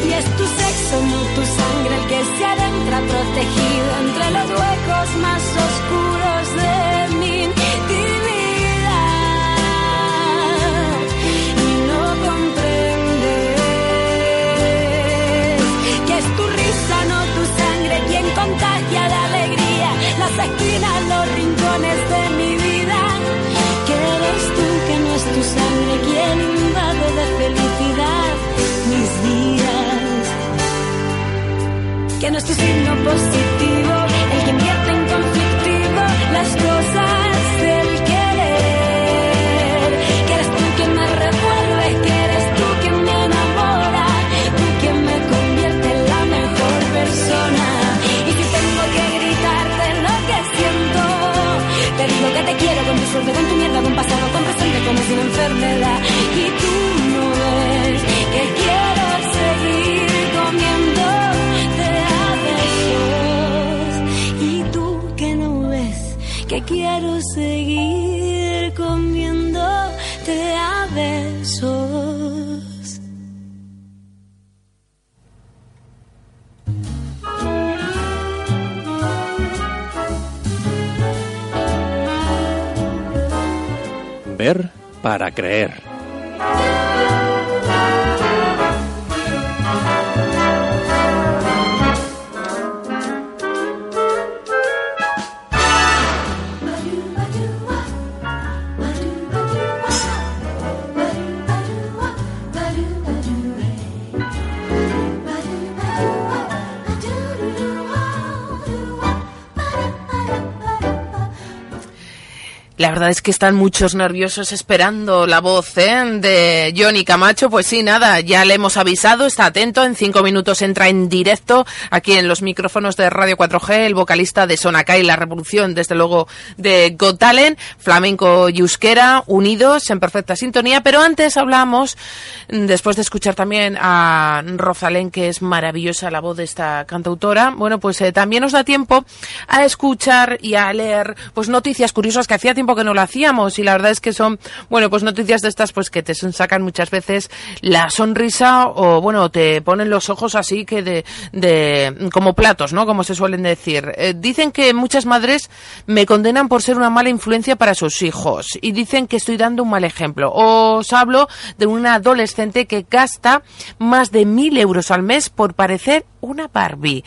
Y es tu sexo, no tu sangre, el que se adentra protegido entre los huecos más oscuros de mi de mi vida. Que eres tú, que no es tu sangre, quien invade de felicidad mis días que no es tu signo positivo, para creer. Verdad es que están muchos nerviosos esperando la voz ¿eh? de Johnny Camacho. Pues sí, nada, ya le hemos avisado, está atento. En cinco minutos entra en directo aquí en los micrófonos de Radio 4G el vocalista de Sonacay, La Revolución, desde luego de Got Talent, flamenco y euskera, unidos en perfecta sintonía. Pero antes hablamos, después de escuchar también a Rosalén, que es maravillosa la voz de esta cantautora, bueno, pues eh, también nos da tiempo a escuchar y a leer pues noticias curiosas que hacía tiempo que no lo hacíamos y la verdad es que son, bueno, pues noticias de estas pues que te sacan muchas veces la sonrisa o bueno, te ponen los ojos así que de, de como platos, ¿no? Como se suelen decir. Eh, dicen que muchas madres me condenan por ser una mala influencia para sus hijos y dicen que estoy dando un mal ejemplo. Os hablo de una adolescente que gasta más de mil euros al mes por parecer una Barbie.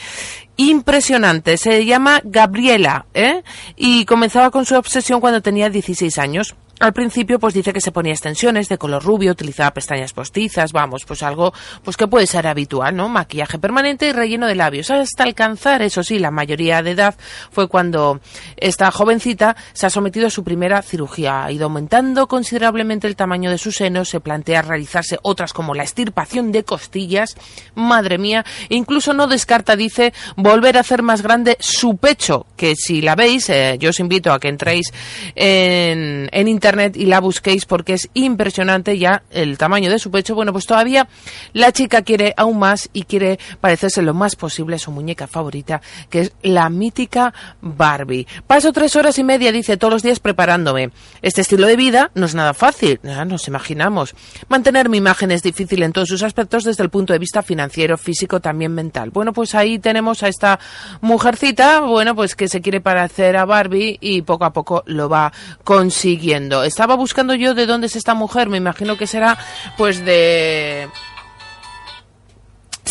Impresionante. Se llama Gabriela, ¿eh? Y comenzaba con su obsesión cuando tenía 16 años. Al principio, pues dice que se ponía extensiones de color rubio, utilizaba pestañas postizas, vamos, pues algo, pues que puede ser habitual, ¿no? Maquillaje permanente y relleno de labios. Hasta alcanzar, eso sí, la mayoría de edad fue cuando esta jovencita se ha sometido a su primera cirugía. Ha ido aumentando considerablemente el tamaño de sus senos, se plantea realizarse otras como la extirpación de costillas, madre mía, incluso no descarta, dice, volver a hacer más grande su pecho, que si la veis, eh, yo os invito a que entréis en, en internet y la busquéis porque es impresionante ya el tamaño de su pecho. Bueno, pues todavía la chica quiere aún más y quiere parecerse lo más posible a su muñeca favorita, que es la mítica Barbie. Paso tres horas y media, dice, todos los días preparándome. Este estilo de vida no es nada fácil, nos imaginamos. Mantener mi imagen es difícil en todos sus aspectos desde el punto de vista financiero, físico, también mental. Bueno, pues ahí tenemos a esta mujercita, bueno, pues que se quiere parecer a Barbie y poco a poco lo va consiguiendo. Estaba buscando yo de dónde es esta mujer, me imagino que será pues de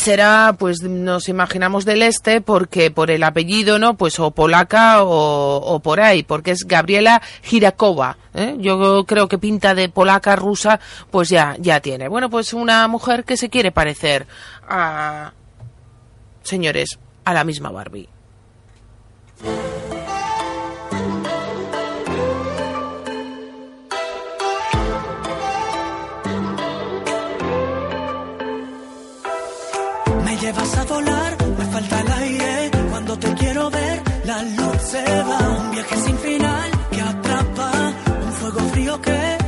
será pues nos imaginamos del este porque por el apellido no pues o polaca o, por ahí porque es Gabriela Girakova ¿eh? yo creo que pinta de polaca rusa pues ya ya tiene. Bueno pues una mujer que se quiere parecer a señores a la misma Barbie me falta el aire. Cuando te quiero ver, la luz se va. Un viaje sin final que atrapa. Un fuego frío que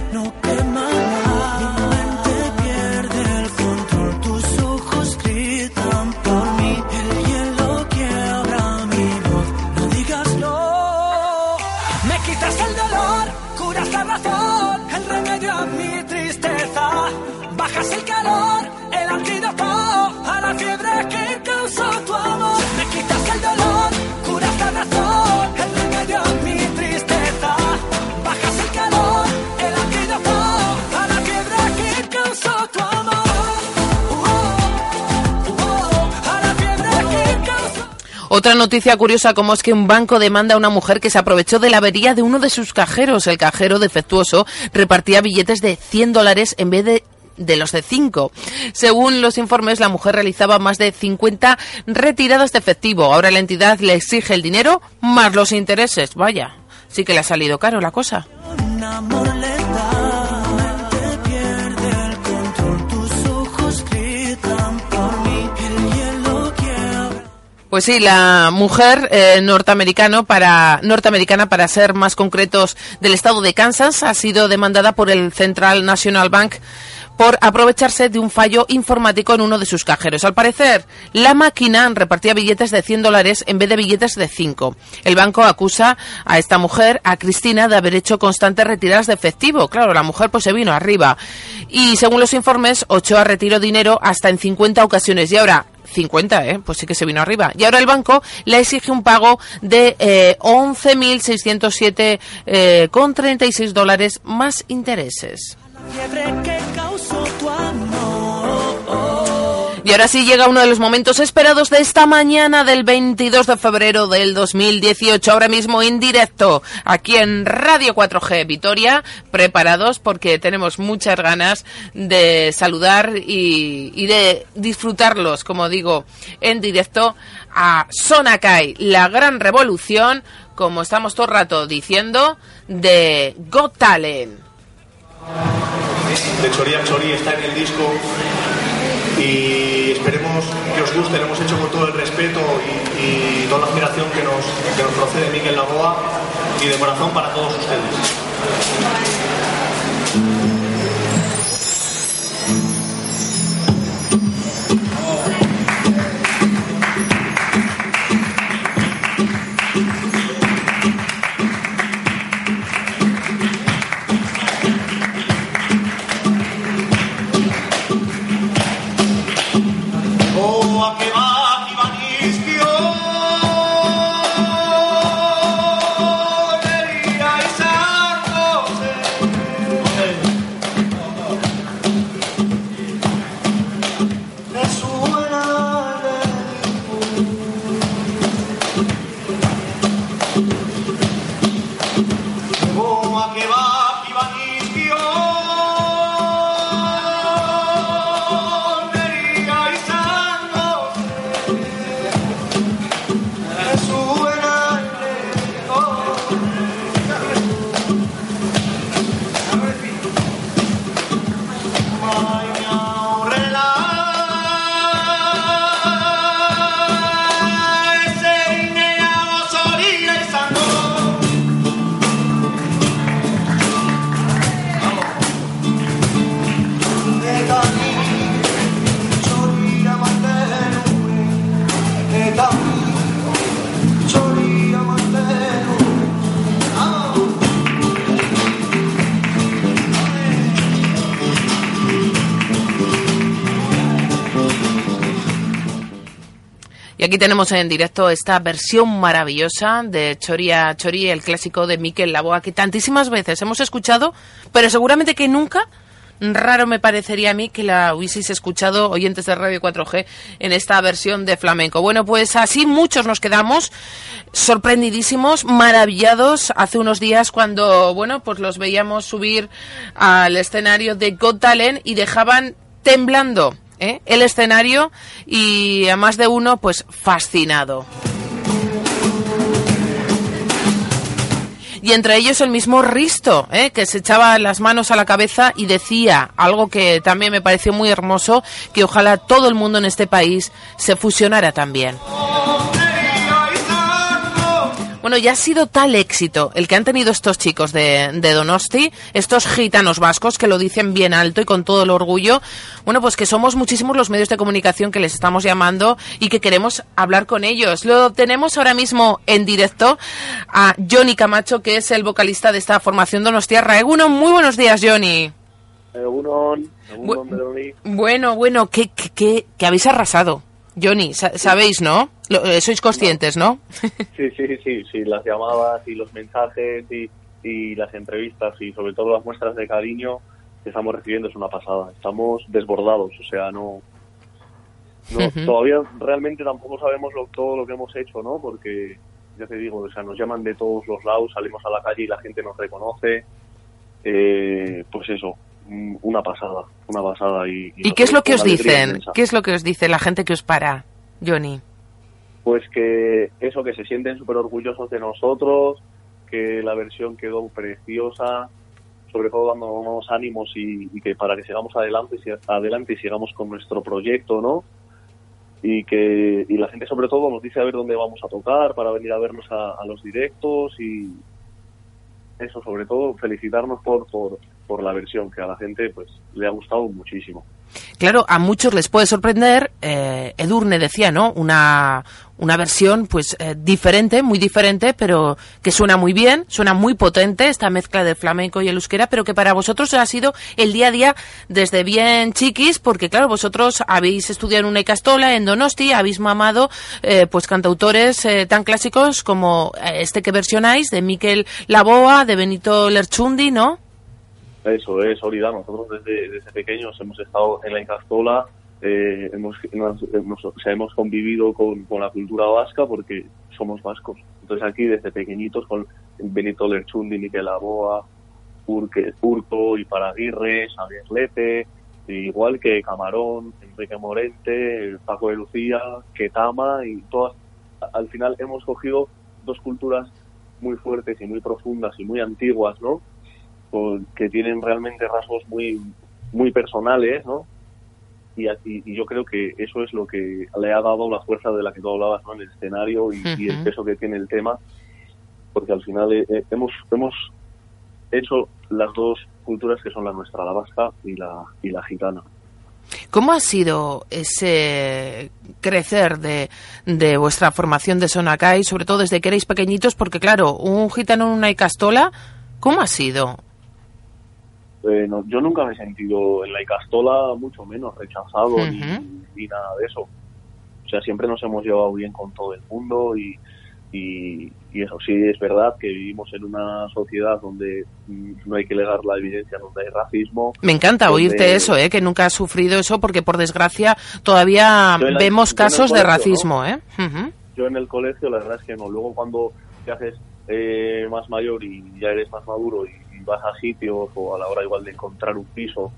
Otra noticia curiosa como es que un banco demanda a una mujer que se aprovechó de la avería de uno de sus cajeros. El cajero defectuoso repartía billetes de 100 dólares en vez de los de 5. Según los informes, la mujer realizaba más de 50 retiradas de efectivo. Ahora la entidad le exige el dinero más los intereses. Vaya, sí que le ha salido caro la cosa. Pues sí, la mujer eh, norteamericano para, norteamericana, para ser más concretos, del estado de Kansas, ha sido demandada por el Central National Bank por aprovecharse de un fallo informático en uno de sus cajeros. Al parecer, la máquina repartía billetes de 100 dólares en vez de billetes de 5. El banco acusa a esta mujer, a Cristina, de haber hecho constantes retiradas de efectivo. Claro, la mujer pues se vino arriba. Y según los informes, Ochoa retiró dinero hasta en 50 ocasiones. Y ahora, 50, ¿eh? Pues sí que se vino arriba. Y ahora el banco le exige un pago de eh, 11.607 eh, con 36 dólares más intereses. Y ahora sí llega uno de los momentos esperados de esta mañana del 22 de febrero del 2018, ahora mismo en directo, aquí en Radio 4G Vitoria, preparados porque tenemos muchas ganas de saludar y, de disfrutarlos, como digo, en directo a Sonakai, la gran revolución, como estamos todo el rato diciendo, de Got Talent. está en el disco y esperemos que os guste, lo hemos hecho con todo el respeto y, toda la admiración que nos, que nos procede Miguel Lagoa y de corazón para todos ustedes. Aquí tenemos en directo esta versión maravillosa de Choria Chori, el clásico de Miquel Laboa, que tantísimas veces hemos escuchado, pero seguramente que nunca raro me parecería a mí que la hubieseis escuchado oyentes de Radio 4G en esta versión de flamenco. Bueno, pues así muchos nos quedamos sorprendidísimos, maravillados hace unos días cuando, bueno, pues los veíamos subir al escenario de Got y dejaban temblando ¿eh? el escenario y a más de uno pues fascinado. y entre ellos el mismo Risto, ¿eh? que se echaba las manos a la cabeza y decía algo que también me pareció muy hermoso, que ojalá todo el mundo en este país se fusionara también. Bueno, ya ha sido tal éxito el que han tenido estos chicos de, de, Donosti, estos gitanos vascos que lo dicen bien alto y con todo el orgullo. Bueno, pues que somos muchísimos los medios de comunicación que les estamos llamando y que queremos hablar con ellos. Lo tenemos ahora mismo en directo a Johnny Camacho, que es el vocalista de esta formación Donostiarra. Egunon, muy buenos días, Johnny. Egunon, Egunon, Bu bueno, bueno, que, que, que, que habéis arrasado. Johnny, sa sabéis, ¿no? Lo, eh, sois conscientes, ¿no? Sí, sí, sí, sí, las llamadas y los mensajes y, y, las entrevistas y sobre todo las muestras de cariño que estamos recibiendo es una pasada. Estamos desbordados, o sea, no... no uh -huh. Todavía realmente tampoco sabemos lo, todo lo que hemos hecho, ¿no? Porque, ya te digo, o sea, nos llaman de todos los lados, salimos a la calle y la gente nos reconoce. Eh, pues eso, una pasada, una pasada. ¿Y, y, ¿Y qué es lo que os dicen? ¿Qué es lo que os dice la gente que os para, Johnny? Pues que eso, que se sienten súper orgullosos de nosotros, que la versión quedó preciosa, sobre todo dándonos ánimos y, y que para que sigamos adelante, adelante y sigamos con nuestro proyecto, ¿no? Y que y la gente sobre todo nos dice a ver dónde vamos a tocar para venir a vernos a, a los directos y eso sobre todo felicitarnos por, por, por la versión que a la gente pues le ha gustado muchísimo. Claro, a muchos les puede sorprender, eh, Edurne decía, ¿no? Una, una versión pues eh, diferente, muy diferente, pero que suena muy bien, suena muy potente esta mezcla de flamenco y el euskera, pero que para vosotros ha sido el día a día desde bien chiquis, porque claro, vosotros habéis estudiado en una Icastola, en Donosti, habéis mamado eh, pues cantautores eh, tan clásicos como este que versionáis, de Miquel Laboa, de Benito Lerchundi, ¿no? Eso es, Olida. Nosotros desde, pequeños hemos estado en la Incastola, eh, hemos, hemos, hemos convivido con, con, la cultura vasca porque somos vascos. Entonces aquí desde pequeñitos con Benito Lerchundi, Miquel Aboa, Urque, Urco y Paraguirre, Xavier Lete, igual que Camarón, Enrique Morente, Paco de Lucía, Ketama y todas. Al final hemos cogido dos culturas muy fuertes y muy profundas y muy antiguas, ¿no? Que tienen realmente rasgos muy muy personales, ¿no? Y, y, y, yo creo que eso es lo que le ha dado la fuerza de la que tú hablabas, ¿no? En el escenario y, uh -huh. y el peso que tiene el tema, porque al final eh, eh, hemos hemos hecho las dos culturas que son la nuestra, la vasca y la y la gitana. ¿Cómo ha sido ese crecer de, de vuestra formación de Sonacay, sobre todo desde que erais pequeñitos? Porque claro, un gitano en una icastola, ¿cómo ha sido? Eh, no, yo nunca me he sentido en la Icastola mucho menos rechazado uh -huh. ni, ni, nada de eso. O sea, siempre nos hemos llevado bien con todo el mundo y, y, y, eso sí es verdad que vivimos en una sociedad donde no hay que negar la evidencia, donde hay racismo. Me encanta donde... oírte eso, ¿eh? que nunca has sufrido eso porque por desgracia todavía la, vemos casos colegio, de racismo. ¿no? ¿eh? Uh -huh. Yo en el colegio la verdad es que no. Luego cuando te haces eh, más mayor y ya eres más maduro y vas a sitios o a la hora igual de encontrar un piso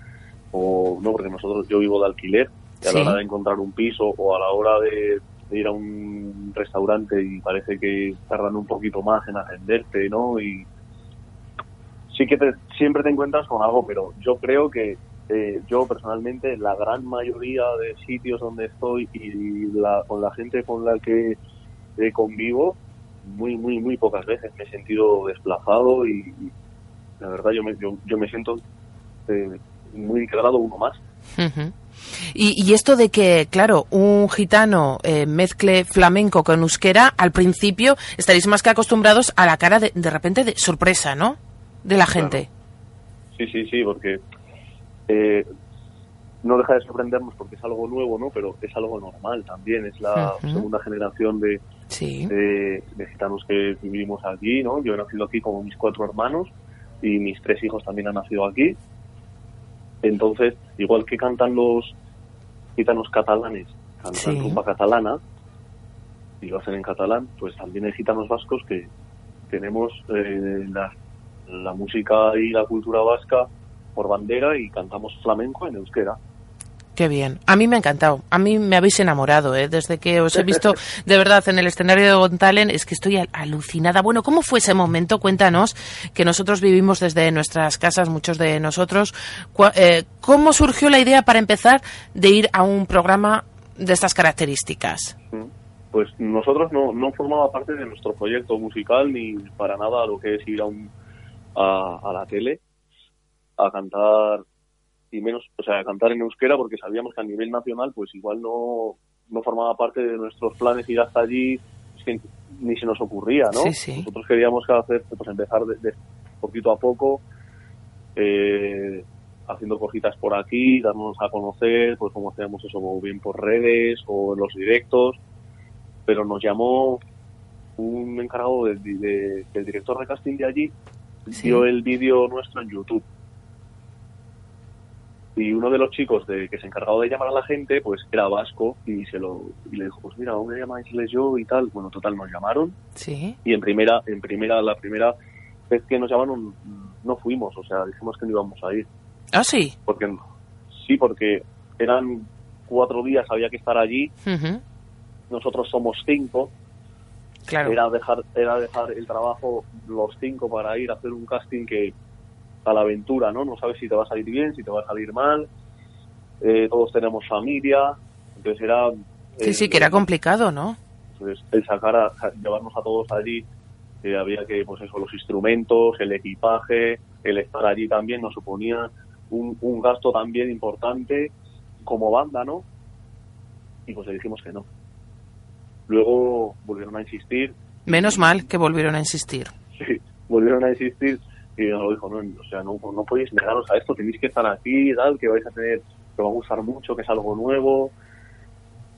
o no porque nosotros yo vivo de alquiler y a la hora de encontrar un piso o a la hora de, de, ir a un restaurante y parece que tardan un poquito más en atenderte no y sí que te, siempre te encuentras con algo pero yo creo que eh, yo personalmente la gran mayoría de sitios donde estoy y la, con la gente con la que eh, convivo muy muy muy pocas veces me he sentido desplazado y la verdad yo me, yo, yo me siento eh, muy integrado uno más. Uh -huh. y, y, esto de que, claro, un gitano eh, mezcle flamenco con euskera, al principio estaréis más que acostumbrados a la cara de, de repente de sorpresa, ¿no? De la gente. Claro. Sí, sí, sí, porque eh, no deja de sorprendernos porque es algo nuevo, ¿no? Pero es algo normal también. Es la segunda generación de, Sí. de, de gitanos que vivimos aquí, ¿no? Yo he nacido aquí como mis cuatro hermanos y mis tres hijos también han nacido aquí. Entonces, igual que cantan los gitanos catalanes, cantan Sí. rumba catalana y lo hacen en catalán, pues también hay gitanos vascos que tenemos eh, la, la música y la cultura vasca por bandera y cantamos flamenco en euskera. Qué bien. A mí me ha encantado. A mí me habéis enamorado, ¿eh? Desde que os he visto de verdad en el escenario de Gontalen, es que estoy al- alucinada. Bueno, ¿cómo fue ese momento? Cuéntanos, que nosotros vivimos desde nuestras casas, muchos de nosotros. Eh, ¿Cómo surgió la idea para empezar de ir a un programa de estas características? Pues nosotros no, no formaba parte de nuestro proyecto musical ni para nada lo que es ir a, un, a la tele a cantar y menos, o sea, cantar en euskera porque sabíamos que a nivel nacional pues igual no, no formaba parte de nuestros planes ir hasta allí, es que ni se nos ocurría, ¿no? Sí, sí. Nosotros queríamos que hacer, pues empezar de, de poquito a poco, eh, haciendo cositas por aquí, darnos a conocer, pues como hacíamos eso, o bien por redes o en los directos, pero nos llamó un encargado de- de- del director de casting de allí, Sí. vio el vídeo nuestro en YouTube. Y uno de los chicos de, que se encargaba de llamar a la gente, pues era vasco y se lo y le dijo, pues mira, ¿dónde llamáis yo y tal? Bueno, total, nos llamaron Sí. y en primera, en primera, la primera vez que nos llamaron no fuimos, o sea, dijimos que no íbamos a ir. Ah, sí. Porque sí, porque eran cuatro días, había que estar allí, Ujú. nosotros somos cinco, Claro. era dejar, era dejar el trabajo los cinco para ir a hacer un casting que a la aventura, ¿no? No sabes si te va a salir bien, si te va a salir mal, eh, todos tenemos familia, entonces era... Sí, eh, sí, que era complicado, ¿no? pues el sacar a, a- llevarnos a todos allí eh, había que pues eso los instrumentos el equipaje el estar allí también nos suponía un, un gasto también importante como banda no y pues le dijimos que no luego volvieron a insistir Menos mal que volvieron a insistir. sí volvieron a insistir y nos dijo no o sea no, no podéis negaros a esto tenéis que estar aquí tal que vais a tener que va a gustar mucho que es algo nuevo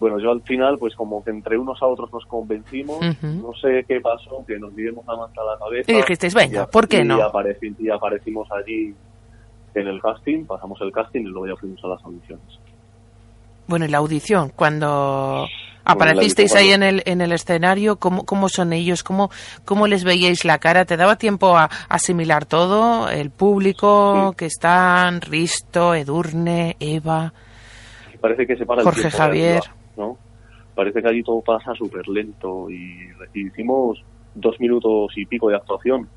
bueno, yo al final, pues como que entre unos a otros nos convencimos, no sé qué pasó, que nos dimos la manta a la cabeza. Y dijisteis, venga, Y ¿por qué y no? apareci- y aparecimos allí en el casting, pasamos el casting y luego ya fuimos a las audiciones. Bueno, y la audición, cuando aparecisteis ahí en el, en el escenario, ¿cómo, ¿cómo son ellos? ¿Cómo, ¿Cómo les veíais la cara? ¿Te daba tiempo a asimilar todo? El público que están, Risto, Edurne, Eva, Parece que se para el Jorge tiempo de Javier. ¿no? Parece que allí todo pasa súper lento y, y hicimos dos minutos y pico de actuación,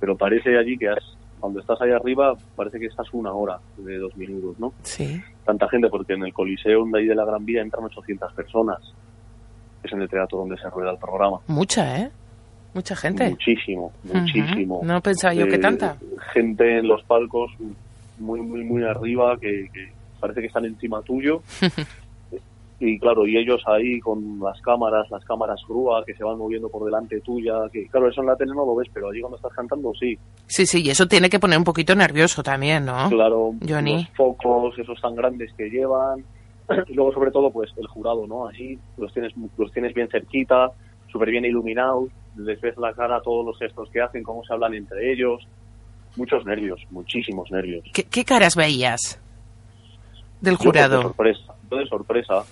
pero parece allí que has- cuando estás ahí arriba parece que estás una hora de dos minutos, ¿no? Sí. tanta gente porque en el Coliseo de ahí de la Gran Vía entran 800 personas. Es en el teatro donde se rueda el programa. Mucha, ¿eh? Mucha gente. Muchísimo, muchísimo. No pensaba yo que Eh, tanta. Gente en los palcos muy, muy, muy arriba que, que parece que están encima tuyo. y claro, y ellos ahí con las cámaras, las cámaras grúa que se van moviendo por delante tuya. que Claro, eso en la tele no lo ves, pero allí cuando estás cantando sí. Sí, sí, y eso tiene que poner un poquito nervioso también, ¿no? Claro, Johnny. los focos, esos tan grandes que llevan. Y luego, sobre todo, pues el jurado, ¿no? Allí los tienes, los tienes bien cerquita, súper bien iluminados, les ves la cara, todos los gestos que hacen, cómo se hablan entre ellos. Muchos nervios, muchísimos nervios. ¿Qué, qué caras veías del Yo, pues, de jurado? sorpresa, yo de sorpresa.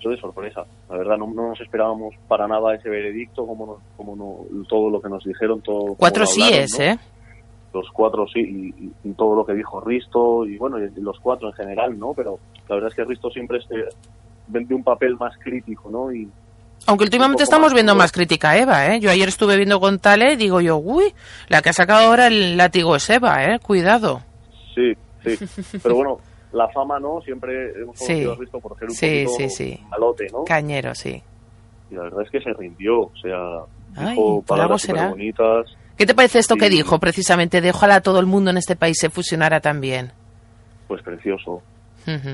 Yo de sorpresa. La verdad, no, no nos esperábamos para nada ese veredicto, como, no- como no, todo lo que nos dijeron. Todo, Cuatro síes, ¿no? ¿eh? los cuatro sí, y, y- y todo lo que dijo Risto, y bueno, y los cuatro en general, ¿no? Pero la verdad es que Risto siempre este, vende un papel más crítico, ¿no? Y Aunque últimamente estamos viendo más crítica a Eva, ¿eh? Yo ayer estuve viendo con Tale y digo yo, uy, la que ha sacado ahora el látigo es Eva, ¿eh? Cuidado. sí, sí. Pero bueno, la fama, ¿no? Siempre hemos Sí. conocido a Risto por ser un Sí, poquito sí, sí. ¿no? Cañero, sí. Y la verdad es que se rindió, o sea, Ay, dijo palabras será. bonitas. ¿Qué te parece esto que Sí. dijo precisamente de ojalá todo el mundo en este país se fusionara también? Pues precioso,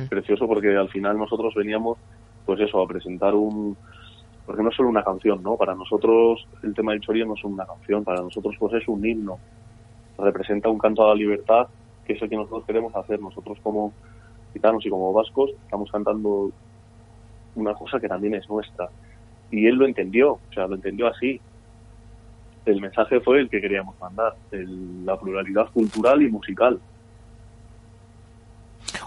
Precioso porque al final nosotros veníamos, pues eso, a presentar un... Porque no es solo una canción, ¿no? Para nosotros el tema del chorío no es una canción, para nosotros pues es un himno. Representa un canto a la libertad, que es el que nosotros queremos hacer. Nosotros como, gitanos y como vascos, estamos cantando una cosa que también es nuestra. Y él lo entendió, o sea, lo entendió así. El mensaje fue el que queríamos mandar, el- la pluralidad cultural y musical.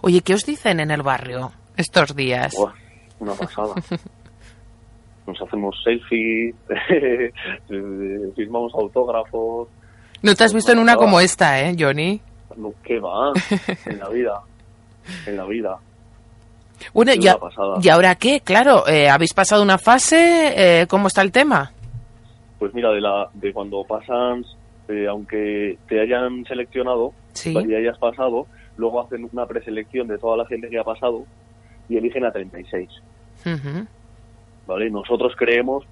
Oye, ¿qué os dicen en el barrio estos días? Buah, una pasada. Nos hacemos selfies, firmamos autógrafos, No te has visto en una como esta, ¿eh, Johnny? no, ¿qué va? En la vida, en la vida. Bueno, ¿y, a-. ¿y ahora qué? Claro, eh, ¿habéis pasado una fase? Eh, ¿Cómo está el tema? Pues mira, de, la, de cuando pasan, eh, aunque te hayan seleccionado Sí. y hayas pasado, luego hacen una preselección de toda la gente que ha pasado y eligen a 36. Ujú. ¿vale? Nosotros creemos,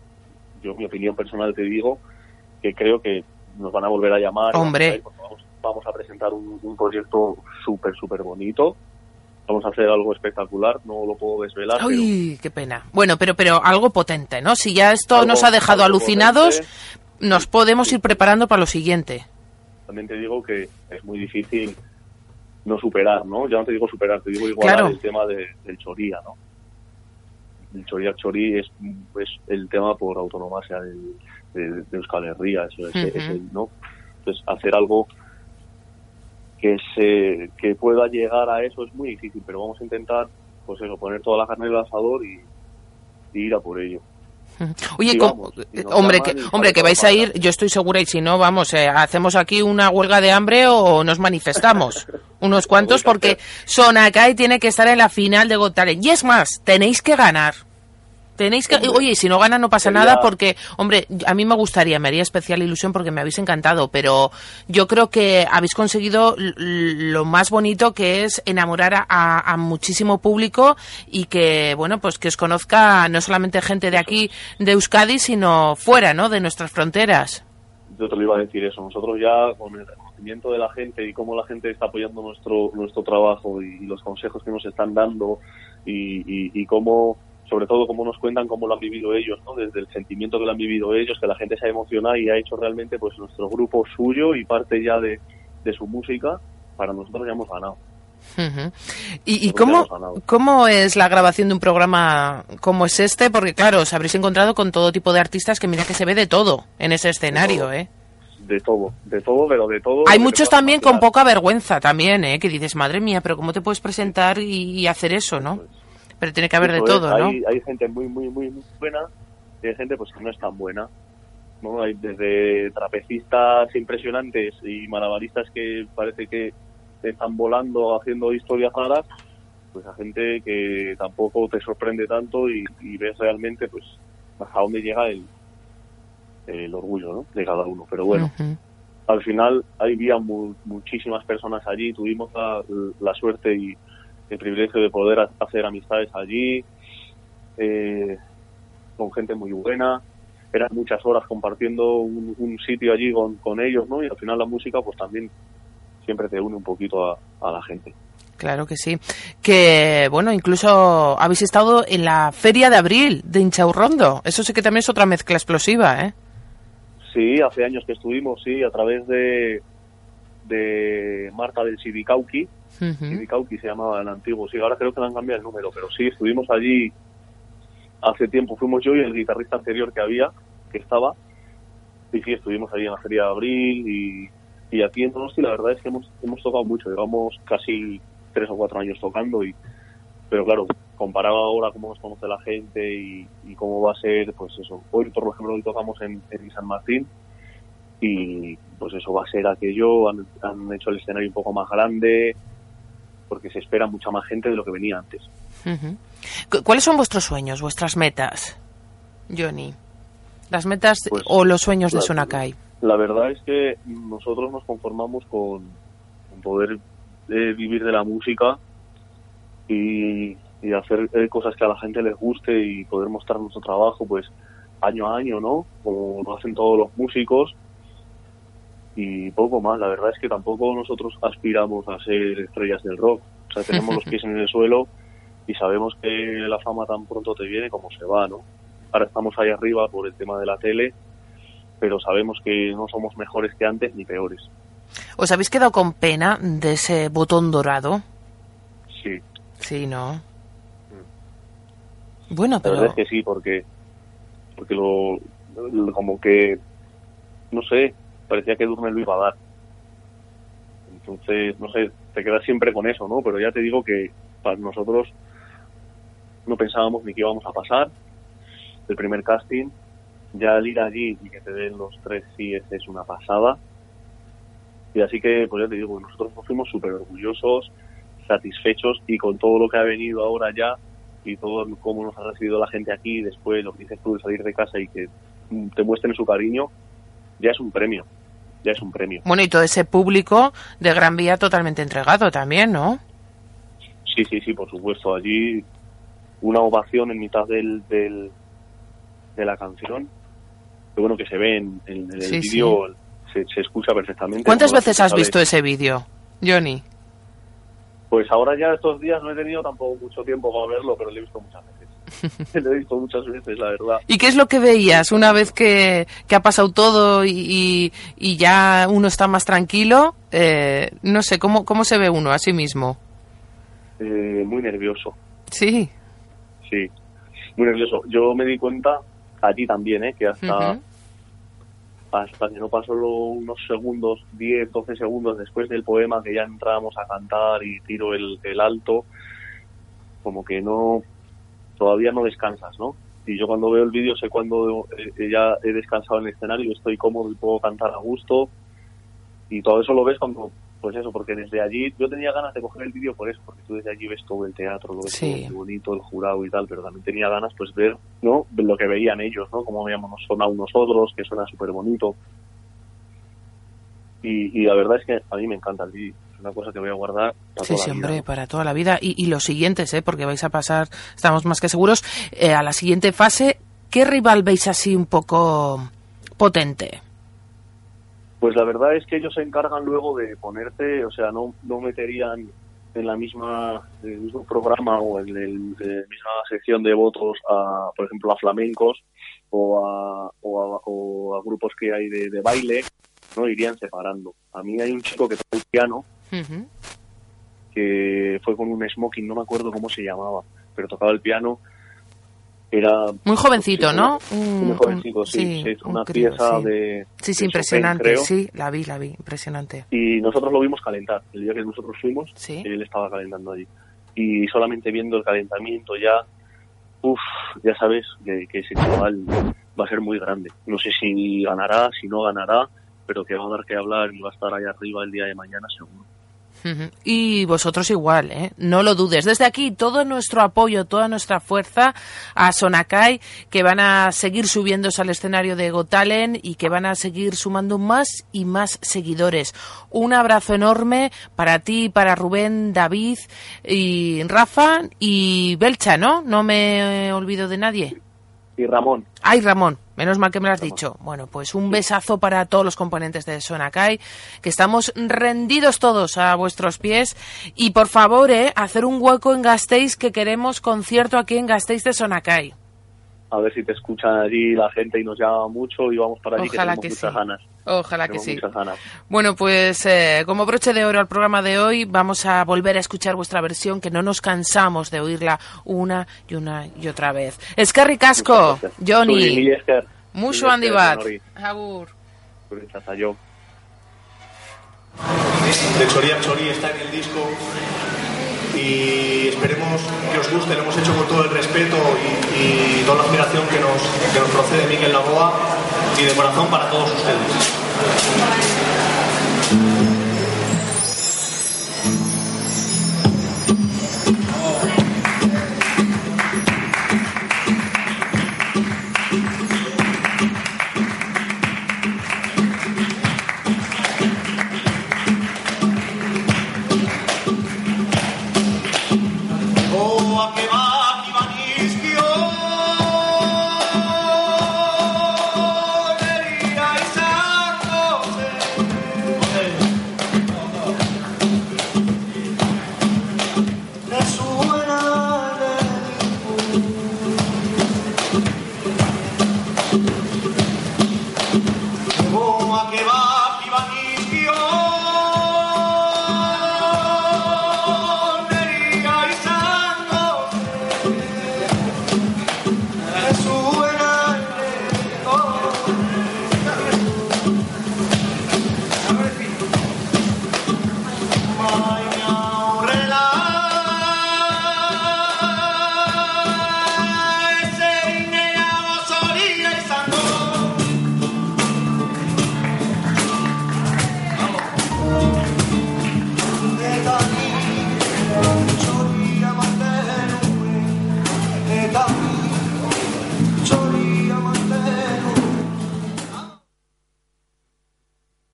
yo mi opinión personal te digo, que creo que nos van a volver a llamar. y Hombre. vamos a Vamos, presentar un, un proyecto súper, súper bonito. Vamos a hacer algo espectacular, no lo puedo desvelar. pero Uy, qué pena. Bueno, pero, pero algo potente, ¿no? Si ya esto Algo- nos ha dejado alucinados, potente. nos podemos ir preparando para lo siguiente. también te digo que es muy difícil no superar, ¿no? Ya no te digo superar, te digo igualar Claro. el tema de, del choría, ¿no? El choría chorí es, es el tema por autonomasia del- de, de Euskal Herria, eso es, es el, ¿no? Entonces, hacer algo que se que pueda llegar a eso es muy difícil, pero vamos a intentar, pues eso, poner toda la carne en el asador y, y ir a por ello. Oye, Sí, ¿cómo- vamos, y nos hombre, que, hombre, que vais a ir, yo estoy segura, y si no, vamos, eh, hacemos aquí una huelga de hambre o nos manifestamos. Unos cuantos, porque Sonakai tiene que estar en la final de Got Talent. Y es más, tenéis que ganar. Tenéis que, oye, y si no gana no pasa nada porque, hombre, a mí me gustaría, me haría especial ilusión porque me habéis encantado, pero yo creo que habéis conseguido lo más bonito que es enamorar a, a- a muchísimo público y que, bueno, pues que os conozca no solamente gente de aquí, de Euskadi, sino fuera, ¿no? De nuestras fronteras. yo te lo iba a decir eso. Nosotros ya con el reconocimiento de la gente y cómo la gente está apoyando nuestro nuestro trabajo y, los consejos que nos están dando y, y, y cómo, sobre todo, cómo nos cuentan cómo lo han vivido ellos, ¿no? Desde el sentimiento que lo han vivido ellos, que la gente se ha emocionado y ha hecho realmente pues nuestro grupo suyo y parte ya de, de su música, para nosotros ya hemos ganado. ¿Y, cómo, cómo es la grabación de un programa como es este? Porque, claro, os habréis encontrado con todo tipo de artistas que mira que se ve de todo en ese escenario, ¿eh? De todo, de todo, pero de todo. Hay muchos también con poca vergüenza también, ¿eh? Que dices, madre mía, pero ¿cómo te puedes presentar y, y hacer eso, no? Pero tiene que haber de Eso es, todo, ¿no? hay, hay gente muy, muy, muy, muy buena y hay gente pues que no es tan buena. ¿no? Hay desde trapecistas impresionantes y malabaristas que parece que están volando haciendo historias raras, pues a gente que tampoco te sorprende tanto y, y ves realmente pues hasta dónde llega el, el orgullo ¿no? de cada uno. Pero bueno, Ujú. al final había mu- muchísimas personas allí, tuvimos la, la suerte y el privilegio de poder ha- hacer amistades allí, eh, con gente muy buena, eran muchas horas compartiendo un, un sitio allí con, con ellos, ¿no? Y al final la música pues también siempre te une un poquito a, a la gente. Claro que sí. Que, bueno, incluso habéis estado en la Feria de Abril de Inchaurrondo. Eso sí que también es otra mezcla explosiva, ¿eh? Sí, hace años que estuvimos, sí, a través de, de Marta del Sibicauqui. Sibicauqui se llamaba en antiguo, sí, ahora creo que le han cambiado el número, pero sí, estuvimos allí hace tiempo, fuimos yo y el guitarrista anterior que había, que estaba, y sí, estuvimos allí en la Feria de Abril y, y aquí en Donosti la verdad es que hemos, hemos tocado mucho, llevamos casi tres o cuatro años tocando y pero claro, comparado ahora cómo nos conoce la gente y, y cómo va a ser, pues eso, hoy por ejemplo hoy tocamos en, en San Martín y pues eso va a ser aquello, han, han hecho el escenario un poco más grande porque se espera mucha más gente de lo que venía antes. ¿Cuáles son vuestros sueños, vuestras metas, Johnny? Las metas Pues, o los sueños de Sonakai. La verdad es que nosotros nos conformamos con, con poder eh, vivir de la música y, y hacer eh, cosas que a la gente les guste y poder mostrar nuestro trabajo pues año a año, ¿no? Como lo hacen todos los músicos y poco más. La verdad es que tampoco nosotros aspiramos a ser estrellas del rock. O sea, tenemos los pies en el suelo y sabemos que la fama tan pronto te viene como se va, ¿no? Ahora estamos ahí arriba por el tema de la tele, pero sabemos que no somos mejores que antes ni peores. ¿Os habéis quedado con pena de ese botón dorado? Sí, Sí, ¿no? Bueno, La pero... verdad es que sí, porque, porque lo, lo- como que, no sé, parecía que Durne lo iba a dar. Entonces, no sé, te quedas siempre con eso, ¿no? Pero ya te digo que para nosotros no pensábamos ni que íbamos a pasar. El primer casting, ya al ir allí y que te den los tres síes es una pasada. Y así que, pues ya te digo, nosotros nos fuimos súper orgullosos, satisfechos y con todo lo que ha venido ahora ya y todo cómo nos ha recibido la gente aquí, después lo que dices tú de salir de casa y que te muestren su cariño, ya es un premio, ya es un premio. Bueno, y todo ese público de Gran Vía totalmente entregado también, ¿no? Sí, sí, sí, por supuesto. Allí una ovación en mitad del, del de la canción, que bueno, que se ve en, en el Sí, vídeo, se, se escucha perfectamente. ¿Cuántas veces has visto ese vídeo, Johnny? Pues ahora ya estos días no he tenido tampoco mucho tiempo para verlo, pero lo he visto muchas veces. lo he visto muchas veces, la verdad. ¿Y qué es lo que veías una vez que, que ha pasado todo y, y- ya uno está más tranquilo? Eh, no sé, ¿cómo, ¿cómo se ve uno a sí mismo? Eh, muy nervioso. Sí. Sí, muy nervioso. Yo me di cuenta, a ti también, ¿eh? que hasta, Ujú. hasta que no pasó unos segundos, 10, 12 segundos después del poema, que ya entrábamos a cantar y tiro el, el alto, como que no, todavía no descansas, ¿no? Y yo cuando veo el vídeo sé cuando eh, ya he descansado en el escenario, estoy cómodo y puedo cantar a gusto. Y todo eso lo ves cuando, pues eso, porque desde allí yo tenía ganas de coger el vídeo por eso, porque tú desde allí ves todo el teatro, lo ves Sí. todo muy bonito, el jurado y tal, pero también tenía ganas pues ver, ¿no? Lo que veían ellos, ¿no? Cómo veíamos sonado nosotros, que suena súper bonito. Y, y la verdad es que a mí me encanta el vídeo, es una cosa que voy a guardar para Sí, toda sí, la vida. hombre, para toda la vida. Y, y los siguientes, ¿eh? porque vais a pasar, estamos más que seguros, eh, a la siguiente fase. ¿Qué rival veis así un poco potente? Pues la verdad es que ellos se encargan luego de ponerte, o sea, no, no meterían en la misma en el mismo programa o en, el- en la misma sección de votos a, por ejemplo, a flamencos o a, o a, o a grupos que hay de, de baile, no irían separando. A mí hay un chico que toca el piano que fue con un smoking, no me acuerdo cómo se llamaba, pero tocaba el piano. Era Muy jovencito, ¿no? Muy Un- jovencito, un- sí. sí, un una crío, pieza sí. de. Sí, sí, de Chopin, impresionante. creo. Sí, la vi, la vi, impresionante. Y nosotros lo vimos calentar. El día que nosotros fuimos, él estaba calentando allí. Y solamente viendo el calentamiento ya, uff, ya sabes que, que ese chaval va a ser muy grande. No sé si ganará, si no ganará, pero que va a dar que hablar y va a estar ahí arriba el día de mañana seguro. Y vosotros igual, ¿eh? No lo dudes. Desde aquí, todo nuestro apoyo, toda nuestra fuerza a Sonakai, que van a seguir subiéndose al escenario de Gotalen y que van a seguir sumando más y más seguidores. Un abrazo enorme para ti, para Rubén, David y Rafa y Belcha, ¿no? No me olvido de nadie. Y Ramón. Ay, Ramón, menos mal que me lo has dicho. Bueno, pues un besazo para todos los componentes de Sonakai, que estamos rendidos todos a vuestros pies. Y por favor, eh, hacer un hueco en Gasteiz, que queremos concierto aquí en Gasteiz de Sonakai. A ver si te escuchan allí la gente y nos llama mucho y vamos para allí Ojalá que muchas sí. ganas. Ojalá que sí. ganas. Bueno, pues eh, como broche de oro al programa de hoy, vamos a volver a escuchar vuestra versión, que no nos cansamos de oírla una y una y otra vez. Escarri Casco, Johnny, mucho esker, bat. Agur. Aio. de Choriak Chori está en el disco y esperemos que os guste, lo hemos hecho con todo el respeto y, toda la admiración que nos, que nos procede Miguel Lagoa y de corazón para todos ustedes.